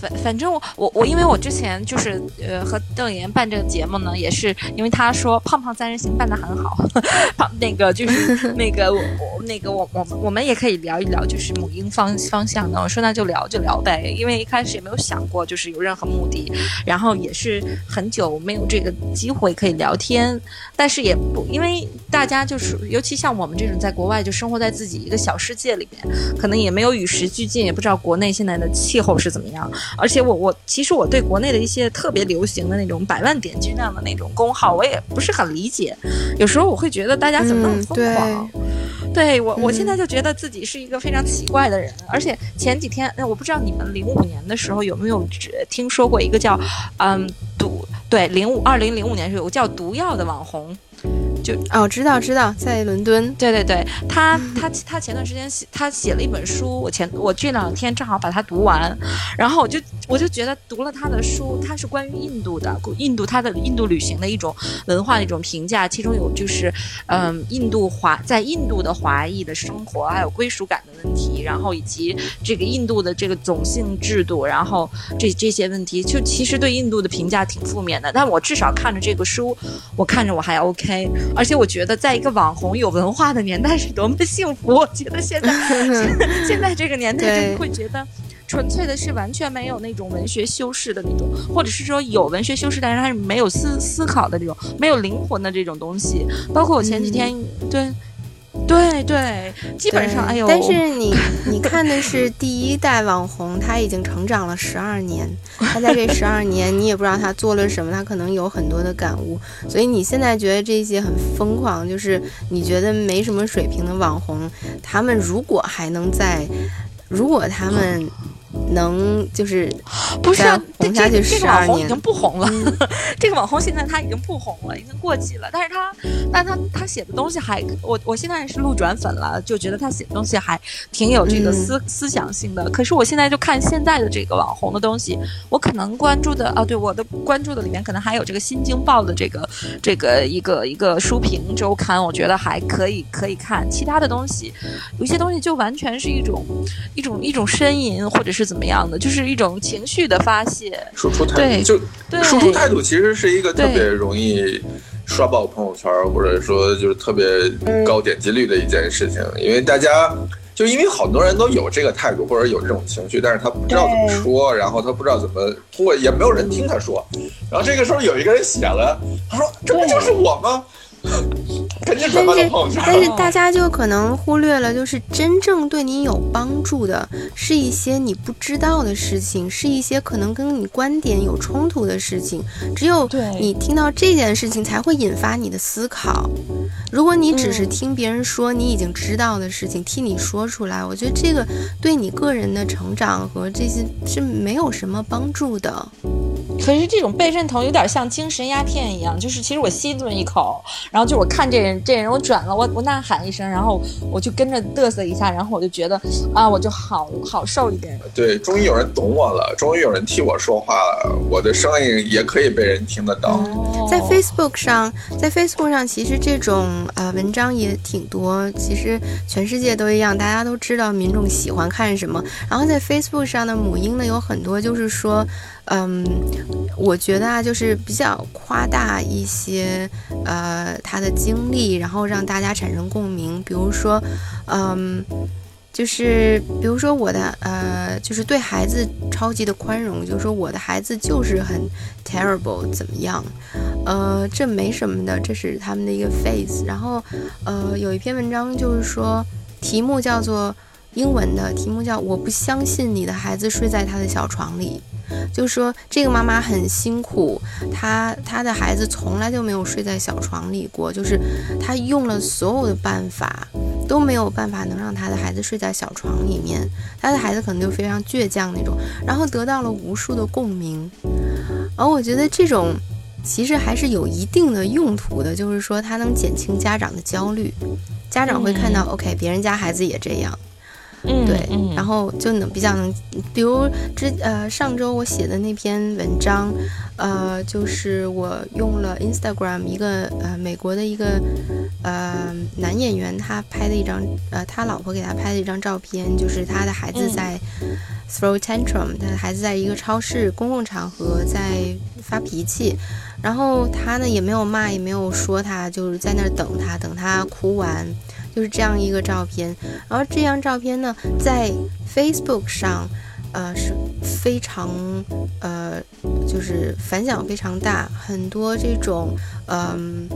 Speaker 2: 反反正我我我，因为我之前就是呃和邓岩办这个节目呢，也是因为他说胖胖三人行办的很好，胖那个就是那个我我那个我我我们也可以聊一聊，就是母婴方方向的。我说那就聊就聊呗，因为一开始也没有想过就是有任何目的，然后也是很久没有这个机会可以聊天，但是也不因为大家就是尤其像我。我们这种在国外就生活在自己一个小世界里面，可能也没有与时俱进，也不知道国内现在的气候是怎么样。而且我我其实我对国内的一些特别流行的那种百万点击量的那种公号，我也不是很理解。有时候我会觉得大家怎么那么疯狂？对我我现在就觉得自己是一个非常奇怪的人。而且前几天，我不知道你们零五年的时候有没有听说过一个叫嗯毒对零五二零零五年是有个叫毒药的网红。就
Speaker 1: 哦，知道知道，在伦敦。
Speaker 2: 对对对，他他他前段时间写他写了一本书，我前我这两天正好把它读完，然后我就我就觉得读了他的书，他是关于印度的，印度他的印度旅行的一种文化的一种评价，其中有就是嗯，印度华在印度的华裔的生活，还有归属感的问题，然后以及这个印度的这个种姓制度，然后这这些问题，就其实对印度的评价挺负面的，但我至少看着这个书，我看着我还 OK。而且我觉得，在一个网红有文化的年代是多么的幸福。我觉得现在 现在这个年代，就会觉得纯粹的是完全没有那种文学修饰的那种，或者是说有文学修饰，但是它是没有思思考的这种，没有灵魂的这种东西。包括我前几天对。对对，基本上哎呦，
Speaker 1: 但是你你看的是第一代网红，他已经成长了十二年，他在这十二年，你也不知道他做了什么，他可能有很多的感悟，所以你现在觉得这些很疯狂，就是你觉得没什么水平的网红，他们如果还能在，如果他们。能就是
Speaker 2: 不是
Speaker 1: 红下去十
Speaker 2: 二年，已经不红了。这个网红现在他已经不红了，已经过气了。但是他，但他他写的东西还，我我现在是路转粉了，就觉得他写的东西还挺有这个思思想性的。可是我现在就看现在的这个网红的东西，我可能关注的啊，对我的关注的里面可能还有这个《新京报》的这个这个一个一个书评周刊，我觉得还可以可以看。其他的东西，有些东西就完全是一种一种一种呻吟，或者是。怎么样的，就是一种情绪的发泄，
Speaker 3: 输出态度就输出态度，其实是一个特别容易刷爆朋友圈，或者说就是特别高点击率的一件事情。因为大家就因为好多人都有这个态度，或者有这种情绪，但是他不知道怎么说，然后他不知道怎么通过，也没有人听他说。然后这个时候有一个人写了，他说：“这不就是我吗？”但是，
Speaker 1: 但是大家就可能忽略了，就是真正对你有帮助的，是一些你不知道的事情，是一些可能跟你观点有冲突的事情。只有你听到这件事情，才会引发你的思考。如果你只是听别人说你已经知道的事情，替你说出来，我觉得这个对你个人的成长和这些是没有什么帮助的。
Speaker 2: 可是这种被认同有点像精神鸦片一样，就是其实我吸这么一口，然后就我看这人这人我转了，我我呐喊一声，然后我就跟着嘚瑟一下，然后我就觉得啊，我就好好受一点。
Speaker 3: 对，终于有人懂我了，终于有人替我说话了，我的声音也可以被人听得到。
Speaker 1: 在 Facebook 上，在 Facebook 上，其实这种呃文章也挺多。其实全世界都一样，大家都知道民众喜欢看什么。然后在 Facebook 上的母婴呢，有很多就是说。嗯，我觉得啊，就是比较夸大一些，呃，他的经历，然后让大家产生共鸣。比如说，嗯，就是比如说我的，呃，就是对孩子超级的宽容，就是说我的孩子就是很 terrible，怎么样？呃，这没什么的，这是他们的一个 face。然后，呃，有一篇文章就是说，题目叫做英文的题目叫“我不相信你的孩子睡在他的小床里”。就说这个妈妈很辛苦，她她的孩子从来就没有睡在小床里过，就是她用了所有的办法都没有办法能让她的孩子睡在小床里面，她的孩子可能就非常倔强那种，然后得到了无数的共鸣，而我觉得这种其实还是有一定的用途的，就是说它能减轻家长的焦虑，家长会看到 OK，别人家孩子也这样。
Speaker 2: 嗯，
Speaker 1: 对，然后就能比较能，比如之呃上周我写的那篇文章，呃，就是我用了 Instagram 一个呃美国的一个呃男演员他拍的一张呃他老婆给他拍的一张照片，就是他的孩子在 throw tantrum，他的孩子在一个超市公共场合在发脾气，然后他呢也没有骂也没有说他，就是在那儿等他等他哭完。就是这样一个照片，然后这张照片呢，在 Facebook 上，呃，是非常呃，就是反响非常大，很多这种嗯，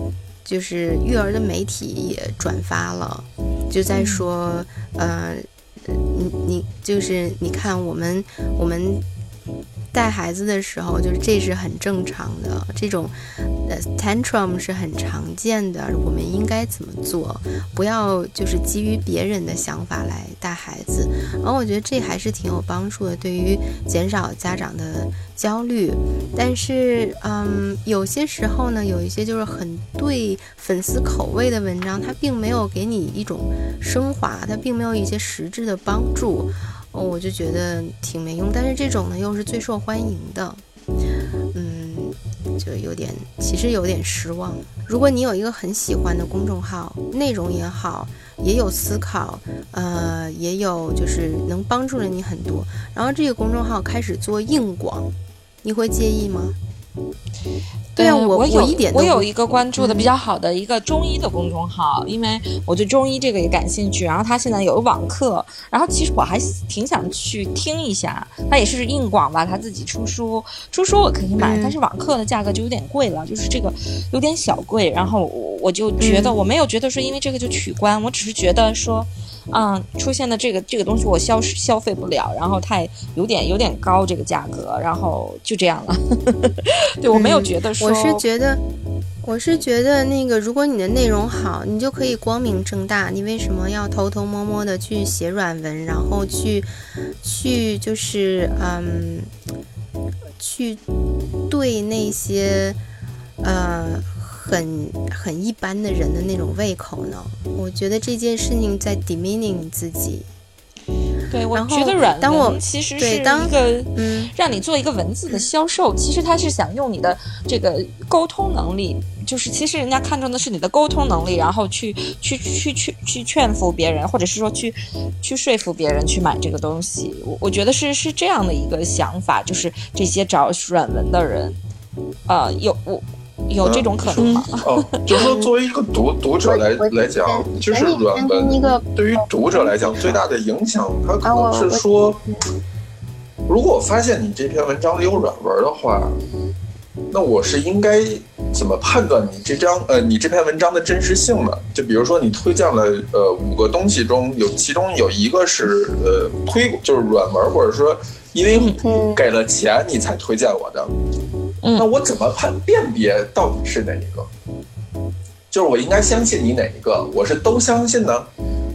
Speaker 1: 就是育儿的媒体也转发了，就在说，呃，你你就是你看我们我们。带孩子的时候，就是这是很正常的，这种呃 tantrum 是很常见的。我们应该怎么做？不要就是基于别人的想法来带孩子。然后我觉得这还是挺有帮助的，对于减少家长的焦虑。但是，嗯，有些时候呢，有一些就是很对粉丝口味的文章，它并没有给你一种升华，它并没有一些实质的帮助。哦，我就觉得挺没用，但是这种呢又是最受欢迎的，就有点，其实有点失望。如果你有一个很喜欢的公众号，内容也好，也有思考，呃，也有就是能帮助了你很多，然后这个公众号开始做硬广，你会介意吗？对啊，我
Speaker 2: 有
Speaker 1: 一点
Speaker 2: 我有一个关注的比较好的一个中医的公众号，因为我对中医这个也感兴趣。然后他现在有网课，然后其实我还挺想去听一下。他也是硬广吧，他自己出书，出书我可以买，但是网课的价格就有点贵了，就是这个有点小贵。然后我就觉得我没有觉得说因为这个就取关，我只是觉得说。嗯，出现的这个这个东西我消消费不了，然后太有点有点高这个价格，然后就这样了。对我没有觉得说，
Speaker 1: 我是觉得，我是觉得那个，如果你的内容好，你就可以光明正大。你为什么要偷偷摸摸的去写软文，然后去去就是嗯，去对那些呃。很很一般的人的那种胃口呢？我觉得这件事情在 demeaning 你自己。
Speaker 2: 对，我觉得软文其实是一
Speaker 1: 个，嗯，
Speaker 2: 让你做一个文字的销售。其实他是想用你的这个沟通能力，就是其实人家看重的是你的沟通能力，然后去去去去去劝服别人，或者是说去去说服别人去买这个东西。我我觉得是是这样的一个想法，就是这些找软文的人，呃，有我。有这种可能吗？
Speaker 3: 哦，就是说，作为一个读读者来来讲，就是软文对于读者来讲最大的影响，它可能是说，如果我发现你这篇文章里有软文的话，那我是应该怎么判断你这张呃你这篇文章的真实性呢？就比如说你推荐了呃五个东西中有其中有一个是呃推就是软文，或者说因为给了钱你才推荐我的。那我怎么判辨别到底是哪一个？就是我应该相信你哪一个？我是都相信呢，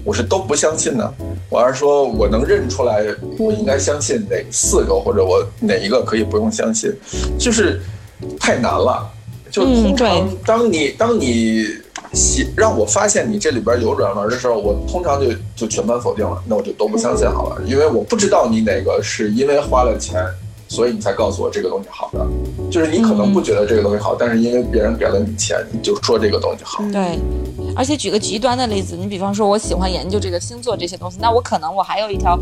Speaker 3: 我是都不相信呢？我还是说我能认出来，我应该相信哪四个，或者我哪一个可以不用相信？就是太难了。就通常当你当你写让我发现你这里边有软文的时候，我通常就就全盘否定了，那我就都不相信好了，因为我不知道你哪个是因为花了钱。所以你才告诉我这个东西好的，就是你可能不觉得这个东西好，但是因为别人给了你钱，你就说这个东西好。
Speaker 2: 对，而且举个极端的例子，你比方说我喜欢研究这个星座这些东西，那我可能我还有一条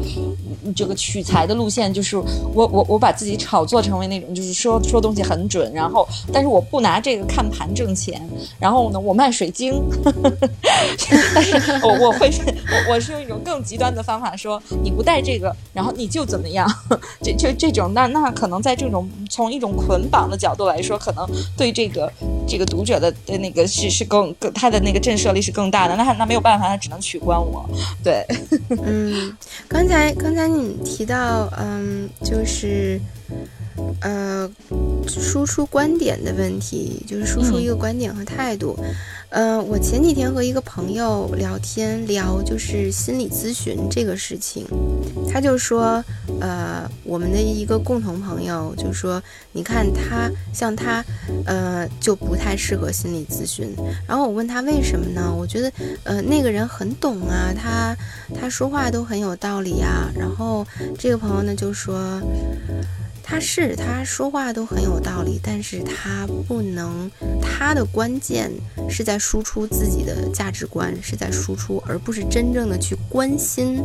Speaker 2: 这个取材的路线，就是我我我把自己炒作成为那种就是说说东西很准，然后但是我不拿这个看盘挣钱，然后呢我卖水晶，但是我我会我我是用一种更极端的方法说你不带这个，然后你就怎么样，这就这种那那。可能在这种从一种捆绑的角度来说，可能对这个这个读者的的那个是是更更他的那个震慑力是更大的。那那没有办法，他只能取关我。对，
Speaker 1: 嗯，刚才刚才你提到，嗯，就是呃，输出观点的问题，就是输出一个观点和态度。嗯，我前几天和一个朋友聊天，聊就是心理咨询这个事情，他就说，呃，我们的一个共同朋友就说，你看他像他，呃，就不太适合心理咨询。然后我问他为什么呢？我觉得，呃，那个人很懂啊，他他说话都很有道理啊。然后这个朋友呢就说。他是他说话都很有道理，但是他不能，他的关键是在输出自己的价值观，是在输出，而不是真正的去关心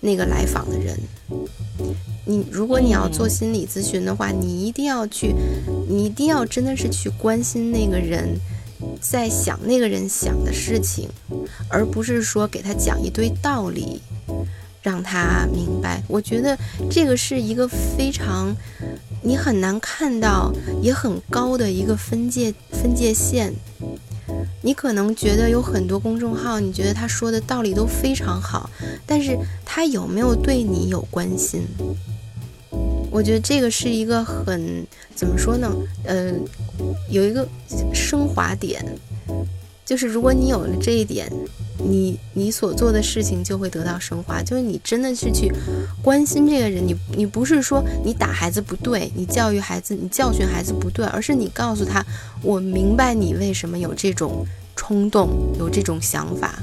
Speaker 1: 那个来访的人。你如果你要做心理咨询的话，你一定要去，你一定要真的是去关心那个人在想那个人想的事情，而不是说给他讲一堆道理。让他明白，我觉得这个是一个非常你很难看到也很高的一个分界分界线。你可能觉得有很多公众号，你觉得他说的道理都非常好，但是他有没有对你有关心？我觉得这个是一个很怎么说呢？呃，有一个升华点。就是如果你有了这一点，你你所做的事情就会得到升华。就是你真的是去关心这个人，你你不是说你打孩子不对，你教育孩子，你教训孩子不对，而是你告诉他，我明白你为什么有这种冲动，有这种想法。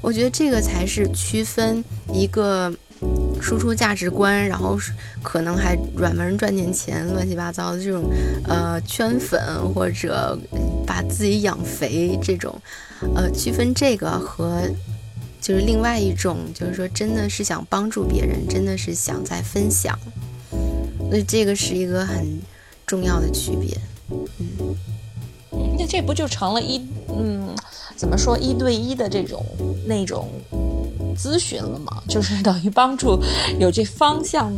Speaker 1: 我觉得这个才是区分一个。输出价值观，然后可能还软文赚点钱，乱七八糟的这种，呃，圈粉或者把自己养肥这种，呃，区分这个和就是另外一种，就是说真的是想帮助别人，真的是想在分享，那这个是一个很重要的区别。
Speaker 2: 嗯，那这不就成了一嗯，怎么说一对一的这种那种咨询了吗？就是等于帮助有这方向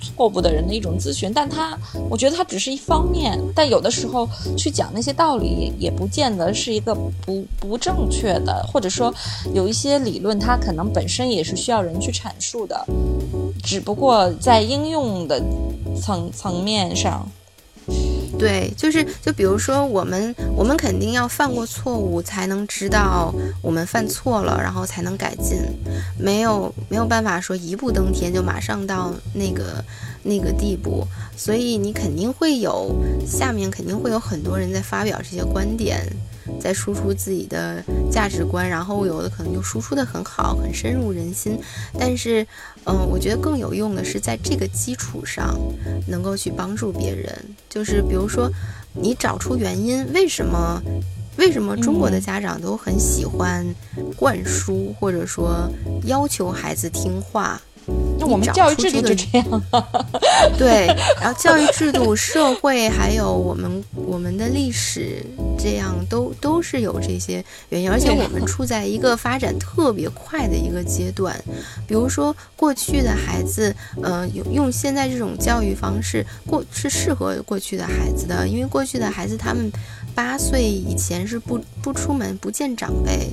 Speaker 2: 错误的人的一种咨询。但他，我觉得他只是一方面，但有的时候去讲那些道理，也不见得是一个不不正确的，或者说有一些理论，它可能本身也是需要人去阐述的，只不过在应用的层层面上。
Speaker 1: 对，就是就比如说，我们我们肯定要犯过错误，才能知道我们犯错了，然后才能改进。没有没有办法说一步登天就马上到那个那个地步，所以你肯定会有下面肯定会有很多人在发表这些观点。在输出自己的价值观，然后有的可能就输出的很好，很深入人心。但是，嗯，我觉得更有用的是在这个基础上，能够去帮助别人。就是比如说，你找出原因，为什么，为什么中国的家长都很喜欢灌输，或者说要求孩子听话。
Speaker 2: 那我们教育制度就这样，
Speaker 1: 对，然后教育制度、社会还有我们我们的历史，这样都都是有这些原因，而且我们处在一个发展特别快的一个阶段。比如说，过去的孩子，呃，用用现在这种教育方式，过是适合过去的孩子的，因为过去的孩子他们八岁以前是不不出门、不见长辈。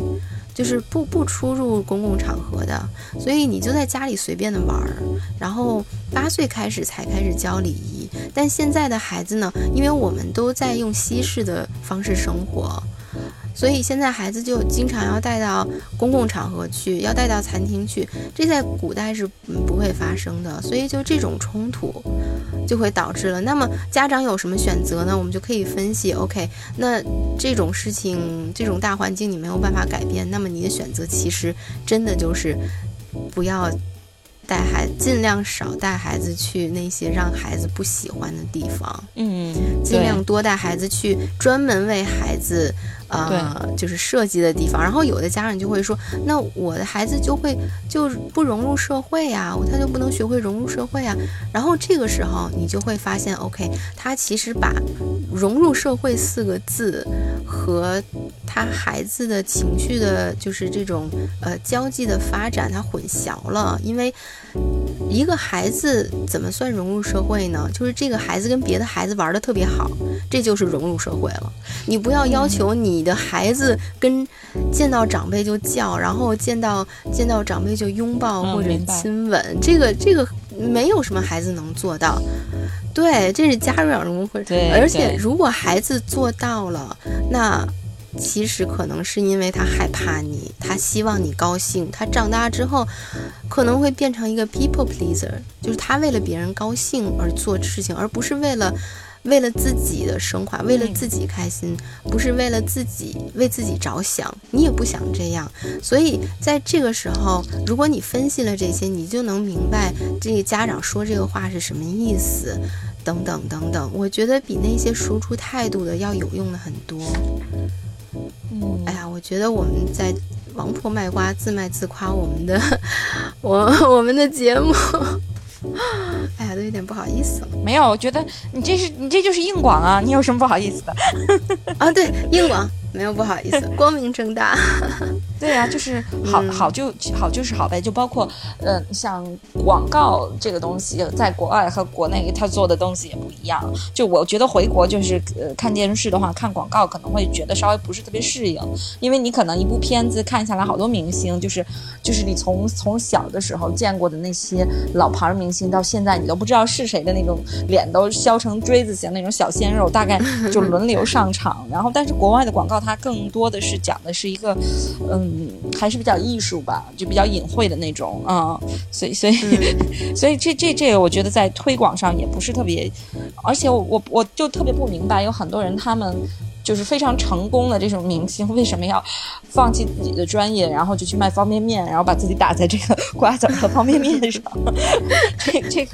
Speaker 1: 就是不不出入公共场合的，所以你就在家里随便的玩儿，然后八岁开始才开始教礼仪。但现在的孩子呢，因为我们都在用西式的方式生活。所以现在孩子就经常要带到公共场合去，要带到餐厅去，这在古代是不会发生的。所以就这种冲突，就会导致了。那么家长有什么选择呢？我们就可以分析。OK，那这种事情，这种大环境你没有办法改变，那么你的选择其实真的就是不要带孩，尽量少带孩子去那些让孩子不喜欢的地方。
Speaker 2: 嗯，
Speaker 1: 尽量多带孩子去专门为孩子。呃，就是设计的地方，然后有的家长就会说，那我的孩子就会就不融入社会呀，他就不能学会融入社会啊。然后这个时候你就会发现，OK，他其实把融入社会四个字和他孩子的情绪的，就是这种呃交际的发展，他混淆了。因为一个孩子怎么算融入社会呢？就是这个孩子跟别的孩子玩的特别好，这就是融入社会了。你不要要求你。的孩子跟见到长辈就叫，然后见到见到长辈就拥抱或者亲吻，这个这个没有什么孩子能做到。对，这是家长融入社会。
Speaker 2: 对，
Speaker 1: 而且如果孩子做到了，那其实可能是因为他害怕你，他希望你高兴。他长大之后可能会变成一个 people pleaser，就是他为了别人高兴而做事情，而不是为了。为了自己的升华，为了自己开心，不是为了自己为自己着想，你也不想这样。所以在这个时候，如果你分析了这些，你就能明白这个家长说这个话是什么意思，等等等等。我觉得比那些输出态度的要有用的很多。
Speaker 2: 嗯，
Speaker 1: 哎呀，我觉得我们在王婆卖瓜，自卖自夸，我们的 我我们的节目。哎呀，都有点不好意思了。
Speaker 2: 没有，我觉得你这是你这就是硬广啊！你有什么不好意思的？
Speaker 1: 啊，对，硬广。没有不好意思，光明正大。
Speaker 2: 对呀，就是好好就好就是好呗，就包括呃，像广告这个东西，在国外和国内他做的东西也不一样。就我觉得回国就是呃看电视的话，看广告可能会觉得稍微不是特别适应，因为你可能一部片子看下来好多明星，就是就是你从从小的时候见过的那些老牌明星，到现在你都不知道是谁的那种脸都削成锥子形那种小鲜肉，大概就轮流上场。然后但是国外的广告。它更多的是讲的是一个，嗯，还是比较艺术吧，就比较隐晦的那种啊，所以所以 所以这这这个我觉得在推广上也不是特别，而且我我我就特别不明白，有很多人他们就是非常成功的这种明星，为什么要放弃自己的专业，然后就去卖方便面，然后把自己打在这个 瓜子和方便面上，这 这。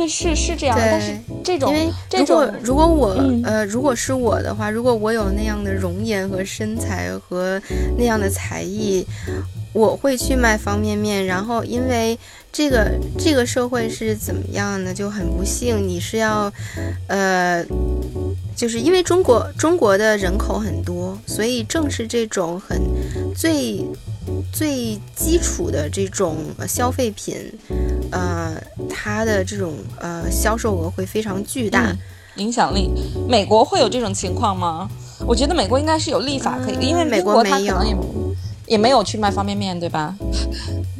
Speaker 2: 对，是是这样，但是这种，
Speaker 1: 因为如果如果我呃，如果是我的话，如果我有那样的容颜和身材和那样的才艺，我会去卖方便面。然后，因为这个这个社会是怎么样呢？就很不幸，你是要呃。就是因为中国中国的人口很多，所以正是这种很最最基础的这种消费品，呃，它的这种呃销售额会非常巨大，
Speaker 2: 影响力。美国会有这种情况吗？我觉得美国应该是有立法可以，因为
Speaker 1: 美
Speaker 2: 国它
Speaker 1: 可能
Speaker 2: 也也没有去卖方便面，对吧？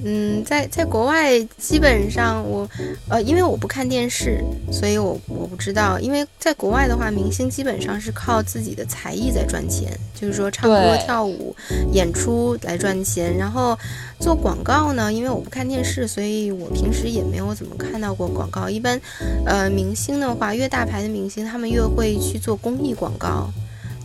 Speaker 1: 嗯，在在国外基本上我，呃，因为我不看电视，所以我我不知道。因为在国外的话，明星基本上是靠自己的才艺在赚钱，就是说唱歌、跳舞、演出来赚钱。然后做广告呢，因为我不看电视，所以我平时也没有怎么看到过广告。一般，呃，明星的话，越大牌的明星，他们越会去做公益广告。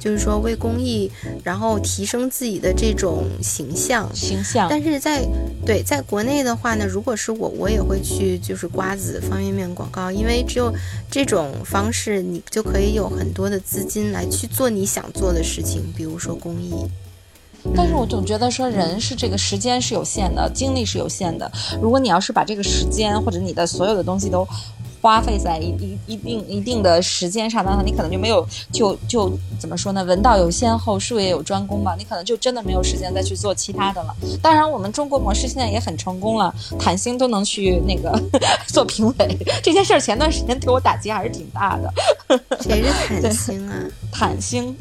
Speaker 1: 就是说为公益，然后提升自己的这种形象
Speaker 2: 形象。
Speaker 1: 但是在对在国内的话呢，如果是我，我也会去就是瓜子方便面广告，因为只有这种方式，你就可以有很多的资金来去做你想做的事情，比如说公益。
Speaker 2: 但是我总觉得说人是这个时间是有限的，精力是有限的。如果你要是把这个时间或者你的所有的东西都。花费在一一一定一定的时间上，那你可能就没有就就怎么说呢？文道有先后，术业有专攻吧。你可能就真的没有时间再去做其他的了。当然，我们中国模式现在也很成功了，坦星都能去那个 做评委这件事儿，前段时间对我打击还是挺大的。
Speaker 1: 谁是坦星啊？
Speaker 2: 坦星，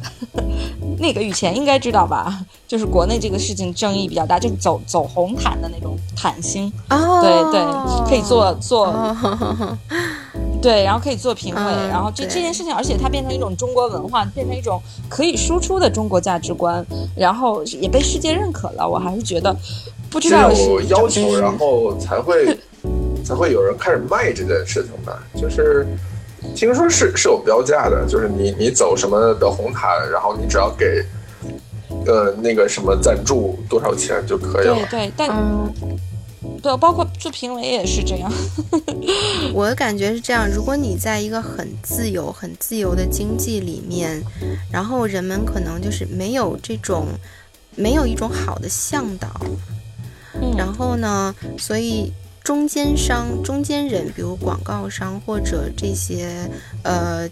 Speaker 2: 那个以前应该知道吧？就是国内这个事情争议比较大，就是走走红毯的那种坦星。
Speaker 1: 哦，
Speaker 2: 对对，可以做做。对，然后可以做评委，然后这这件事情，而且它变成一种中国文化，变成一种可以输出的中国价值观，然后也被世界认可了。我还是觉得，不知道
Speaker 3: 有要求，然后才会 才会有人开始卖这件事情吧。就是听说是是有标价的，就是你你走什么的红毯，然后你只要给呃那个什么赞助多少钱就可以了。
Speaker 2: 对对，但。对，包括做评委也是这样。
Speaker 1: 我的感觉是这样：如果你在一个很自由、很自由的经济里面，然后人们可能就是没有这种，没有一种好的向导。嗯然后呢，所以中间商、中间人，比如广告商或者这些呃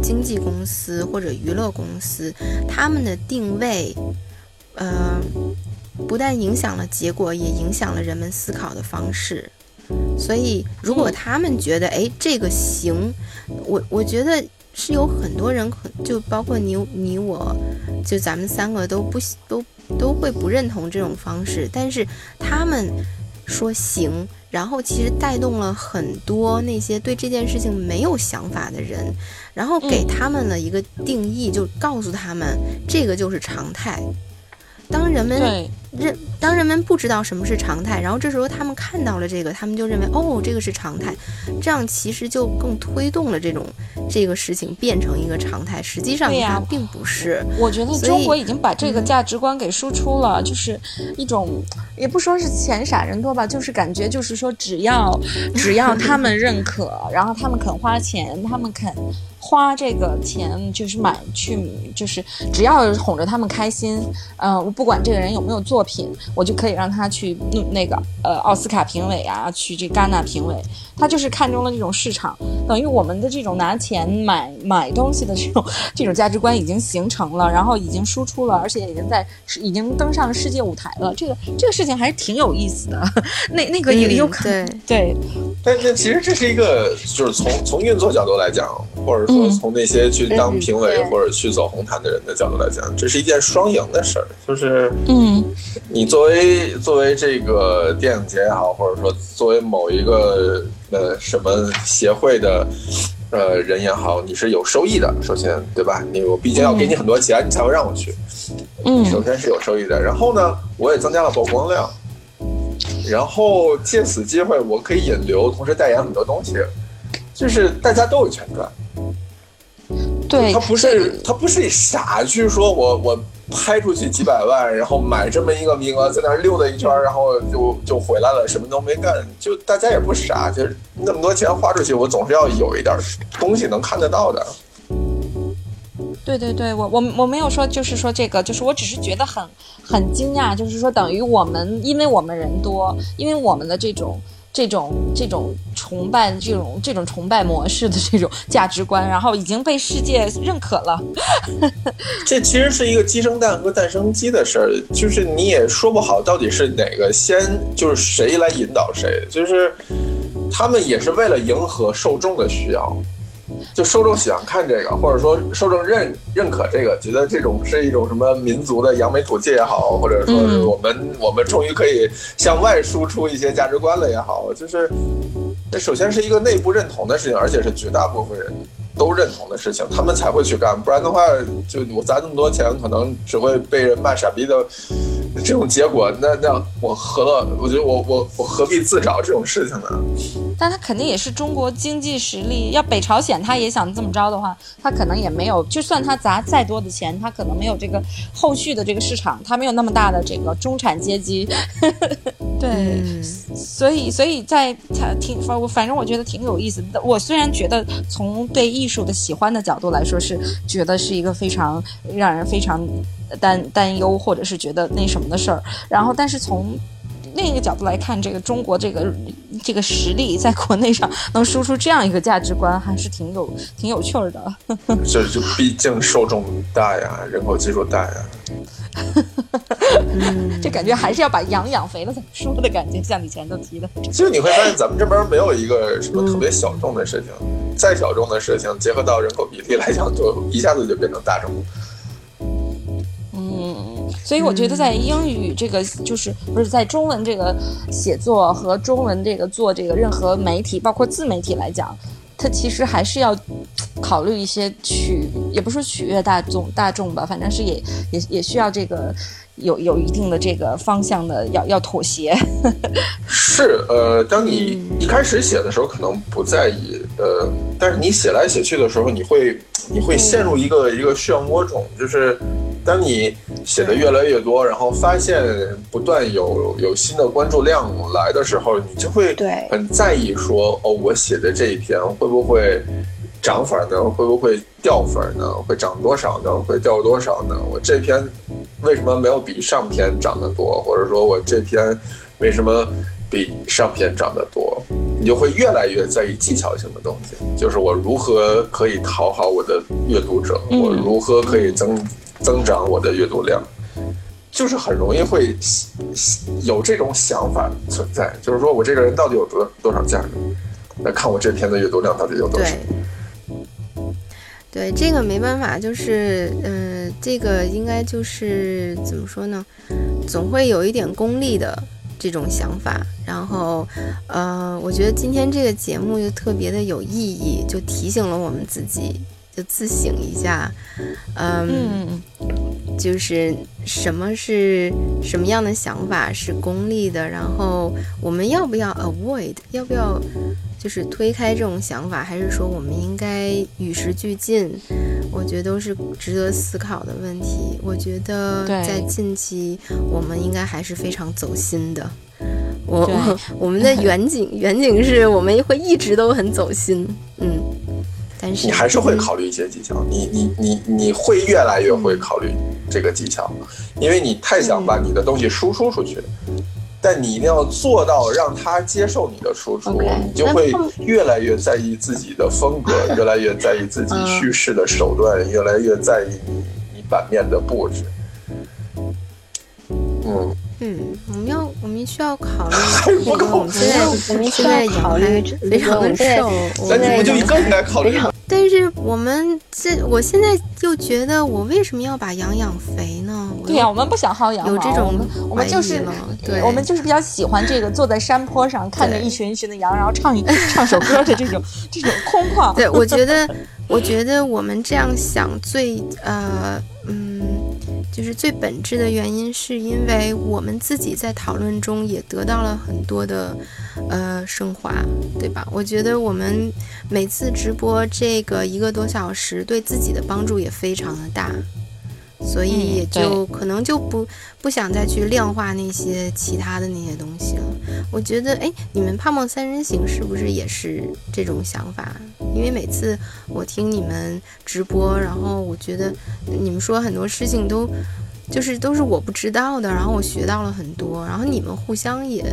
Speaker 1: 经纪公司或者娱乐公司，他们的定位，呃。不但影响了结果，也影响了人们思考的方式。所以，如果他们觉得，哎，这个行，我我觉得是有很多人，可就包括你、你、我，就咱们三个都不都都会不认同这种方式。但是他们说行，然后其实带动了很多那些对这件事情没有想法的人，然后给他们了一个定义，就告诉他们这个就是常态。当人们认当人们不知道什么是常态，然后这时候他们看到了这个，他们就认为哦，这个是常态，这样其实就更推动了这种这个事情变成一个常态。实际上它并不是。
Speaker 2: 我觉得中国已经把这个价值观给输出了，就是一种也不说是钱傻人多吧，就是感觉就是说只要只要他们认可，然后他们肯花钱，他们肯。花这个钱就是买去，就是只要哄着他们开心，嗯，我不管这个人有没有作品，我就可以让他去弄那个呃奥斯卡评委啊，去这戛纳评委。他就是看中了这种市场，等于我们的这种拿钱买买东西的这种这种价值观已经形成了，然后已经输出了，而且已经在已经登上了世界舞台了。这个这个事情还是挺有意思的。那那个也有可能对，
Speaker 3: 但是其实这是一个，就是从从运作角度来讲，或者说从那些去当评委或者去走红毯的人的角度来讲，这是一件双赢的事儿。就是嗯，你作为作为这个电影节也好，或者说作为某一个。呃，什么协会的，呃，人也好，你是有收益的，首先，对吧？你我毕竟要给你很多钱，你才会让我去。
Speaker 2: 嗯，
Speaker 3: 首先是有收益的，然后呢，我也增加了曝光量，然后借此机会，我可以引流，同时代言很多东西，就是大家都有钱赚。
Speaker 2: 对，
Speaker 3: 他不是他不是傻去说我我。拍出去几百万，然后买这么一个名额，在那溜达一圈，然后就就回来了，什么都没干。就大家也不傻，就是那么多钱花出去，我总是要有一点东西能看得到的。
Speaker 2: 对对对，我我我没有说，就是说这个，就是我只是觉得很很惊讶，就是说等于我们，因为我们人多，因为我们的这种。这种这种崇拜这种这种崇拜模式的这种价值观，然后已经被世界认可了。
Speaker 3: 这其实是一个鸡生蛋和蛋生鸡的事儿，就是你也说不好到底是哪个先，就是谁来引导谁，就是他们也是为了迎合受众的需要。就受众喜欢看这个，或者说受众认认可这个，觉得这种是一种什么民族的扬眉吐气也好，或者说是我们我们终于可以向外输出一些价值观了也好，就是这首先是一个内部认同的事情，而且是绝大部分人。都认同的事情，他们才会去干，不然的话，就我砸那么多钱，可能只会被人骂傻逼的这种结果。那那我何乐？我觉得我我我何必自找这种事情呢？
Speaker 2: 但他肯定也是中国经济实力。要北朝鲜他也想这么着的话，他可能也没有。就算他砸再多的钱，他可能没有这个后续的这个市场，他没有那么大的这个中产阶级。对，所以所以在他挺反反正我觉得挺有意思的。我虽然觉得从对艺术的喜欢的角度来说，是觉得是一个非常让人非常担担忧，或者是觉得那什么的事儿。然后，但是从另一个角度来看，这个中国这个这个实力在国内上能输出这样一个价值观，还是挺有挺有趣儿的。
Speaker 3: 这 就毕竟受众大呀，人口基数大呀。
Speaker 2: 这感觉还是要把羊养肥了再说的感觉，像你前头提的。
Speaker 3: 其实你会发现，咱们这边没有一个什么特别小众的事情，再小众的事情，结合到人口比例来讲，就一下子就变成大众。
Speaker 2: 嗯，所以我觉得在英语这个就是不是在中文这个写作和中文这个做这个任何媒体，包括自媒体来讲。它其实还是要考虑一些取，也不是取悦大众大众吧，反正是也也也需要这个有有一定的这个方向的，要要妥协。
Speaker 3: 是，呃，当你一开始写的时候，可能不在意，呃，但是你写来写去的时候，你会你会陷入一个一个漩涡中，就是。当你写的越来越多，然后发现不断有有新的关注量来的时候，你就会很在意说，哦，我写的这一篇会不会涨粉呢？会不会掉粉呢？会涨多少呢？会掉多少呢？我这篇为什么没有比上篇涨得多？或者说我这篇为什么比上篇涨得多？你就会越来越在意技巧性的东西，就是我如何可以讨好我的阅读者，我如何可以增。增长我的阅读量，就是很容易会有这种想法存在，就是说我这个人到底有多多少价值？那看我这篇的阅读量到底有多少？
Speaker 1: 对，这个没办法，就是嗯，这个应该就是怎么说呢？总会有一点功利的这种想法。然后，呃，我觉得今天这个节目就特别的有意义，就提醒了我们自己。就自省一下，嗯，就是什么是什么样的想法是功利的，然后我们要不要 avoid，要不要就是推开这种想法，还是说我们应该与时俱进？我觉得都是值得思考的问题。我觉得在近期我们应该还是非常走心的。我我们的远景远景是我们会一直都很走心，嗯。
Speaker 3: 你还是会考虑一些技巧，你你你你会越来越会考虑这个技巧，因为你太想把你的东西输出出去，但你一定要做到让他接受你的输出，你就会越来越在意自己的风格，越来越在意自己叙事的手段，越来越在意你你版面的布置。
Speaker 1: 嗯嗯，我们要我们需要考虑 那个我们现在我们现在考虑非常的瘦，
Speaker 3: 那你们就更应该考虑。
Speaker 1: 但是我们这，我现在又觉得，我为什么要把羊养肥呢？
Speaker 2: 对呀，我们不想薅羊
Speaker 1: 毛，有这种
Speaker 2: 我们就是，对，我们就是比较喜欢这个坐在山坡上看着一群一群的羊，然后唱一唱首歌的这种 这种空旷。
Speaker 1: 对，我觉得，我觉得我们这样想最呃嗯。就是最本质的原因，是因为我们自己在讨论中也得到了很多的，呃，升华，对吧？我觉得我们每次直播这个一个多小时，对自己的帮助也非常的大。所以也就可能就不不想再去量化那些其他的那些东西了。我觉得，哎，你们胖胖三人行是不是也是这种想法？因为每次我听你们直播，然后我觉得你们说很多事情都就是都是我不知道的，然后我学到了很多，然后你们互相也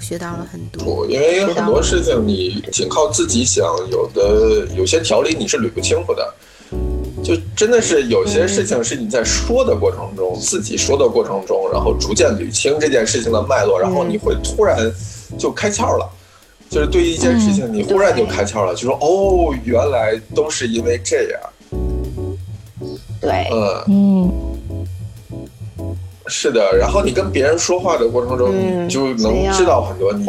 Speaker 1: 学到了很多。
Speaker 3: 因为很多事情你仅靠自己想，有的有些条理你是捋不清楚的。就真的是有些事情是你在说的过程中，自己说的过程中，然后逐渐捋清这件事情的脉络，然后你会突然就开窍了。就是对于一件事情，你忽然就开窍了，就说哦，原来都是因为这样。
Speaker 4: 对，
Speaker 3: 嗯
Speaker 2: 嗯，
Speaker 3: 是的。然后你跟别人说话的过程中，你就能知道很多你你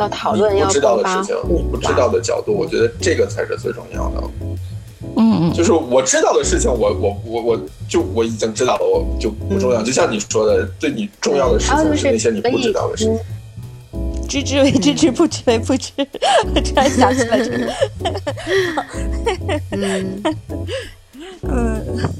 Speaker 3: 不知道的事情，你不知道的角度。我觉得这个才是最重要的。
Speaker 2: 嗯嗯，
Speaker 3: 就是我知道的事情，我我我我就我已经知道了，我就不重要。就像你说的，对你重要的事情是那些你不知道的事情。
Speaker 2: 知之为知之，不知为不知。突然想起来这个。
Speaker 1: 嗯
Speaker 2: 嗯。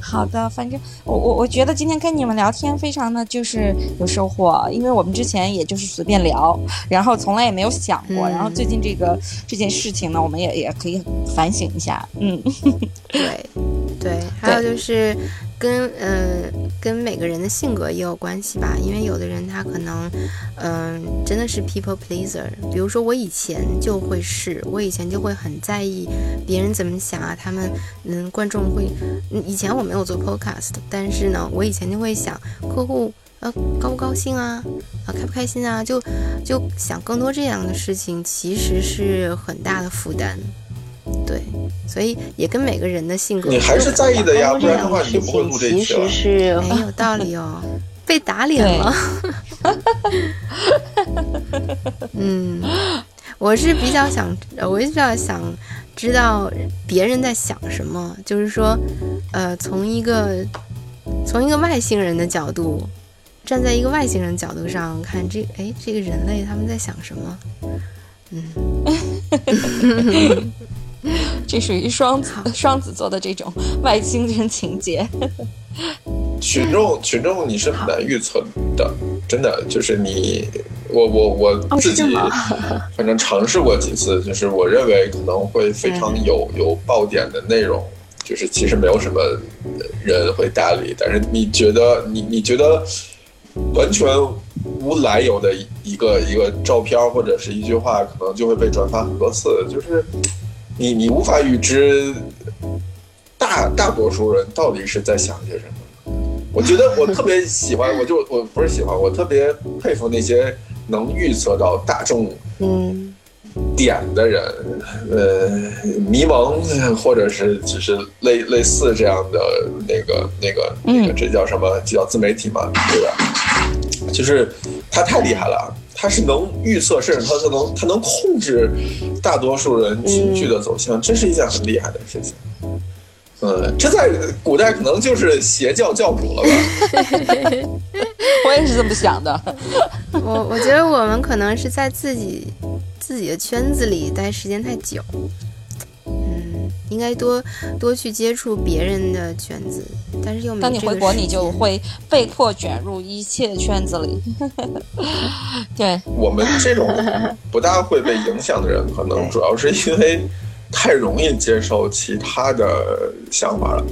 Speaker 2: 好的，反正我我我觉得今天跟你们聊天非常的就是有收获，因为我们之前也就是随便聊，然后从来也没有想过，然后最近这个这件事情呢，我们也也可以反省一下，嗯，
Speaker 1: 对对，还有就是。跟呃跟每个人的性格也有关系吧，因为有的人他可能，嗯，真的是 people pleaser。比如说我以前就会是，我以前就会很在意别人怎么想啊，他们嗯观众会，以前我没有做 podcast，但是呢，我以前就会想客户呃高不高兴啊，啊开不开心啊，就就想更多这样的事情，其实是很大的负担。对，所以也跟每个人的性格。
Speaker 3: 你还是在意的呀，不然的话你不会录这
Speaker 4: 其实是
Speaker 1: 没有道理哦，被打脸了。嗯，我是比较想，我比较想知道别人在想什么，就是说，呃，从一个从一个外星人的角度，站在一个外星人角度上看，这哎，这个人类他们在想什么？嗯。
Speaker 2: 这属于双子双子座的这种外星人情节。
Speaker 3: 群众群众你是很难预测的，真的就是你我我我自己，反正尝试过几次，就是我认为可能会非常有有爆点的内容，就是其实没有什么人会搭理，但是你觉得你你觉得完全无来由的一个一个照片或者是一句话，可能就会被转发很多次，就是。你你无法预知大大多数人到底是在想些什么。我觉得我特别喜欢，我就我不是喜欢，我特别佩服那些能预测到大众
Speaker 1: 嗯
Speaker 3: 点的人，呃，迷蒙或者是只是类类似这样的那个那个那个，这叫什么？叫自媒体嘛，对吧？就是他太厉害了。他是能预测，甚至他他能他能控制大多数人情绪的走向，这是一件很厉害的事情。嗯，这在古代可能就是邪教教主了吧？
Speaker 2: 我也是这么想的。
Speaker 1: 我我觉得我们可能是在自己自己的圈子里待时间太久。应该多多去接触别人的圈子，但是又没
Speaker 2: 当你回国，你就会被迫卷入一切圈子里。对
Speaker 3: 我们这种不大会被影响的人，可能主要是因为太容易接受其他的想法了，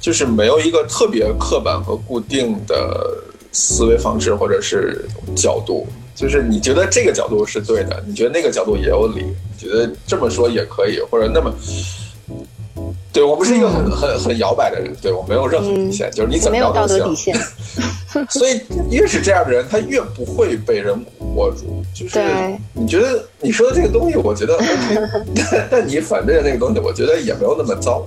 Speaker 3: 就是没有一个特别刻板和固定的思维方式或者是角度。就是你觉得这个角度是对的，你觉得那个角度也有理，你觉得这么说也可以，或者那么，对我不是一个很很很摇摆的人，对我没有任何底线，就是你怎么样都
Speaker 4: 行。
Speaker 3: 所以越是这样的人，他越不会被人蛊惑住。就是你觉得你说的这个东西，我觉得 OK，但 但你反对的那个东西，我觉得也没有那么糟。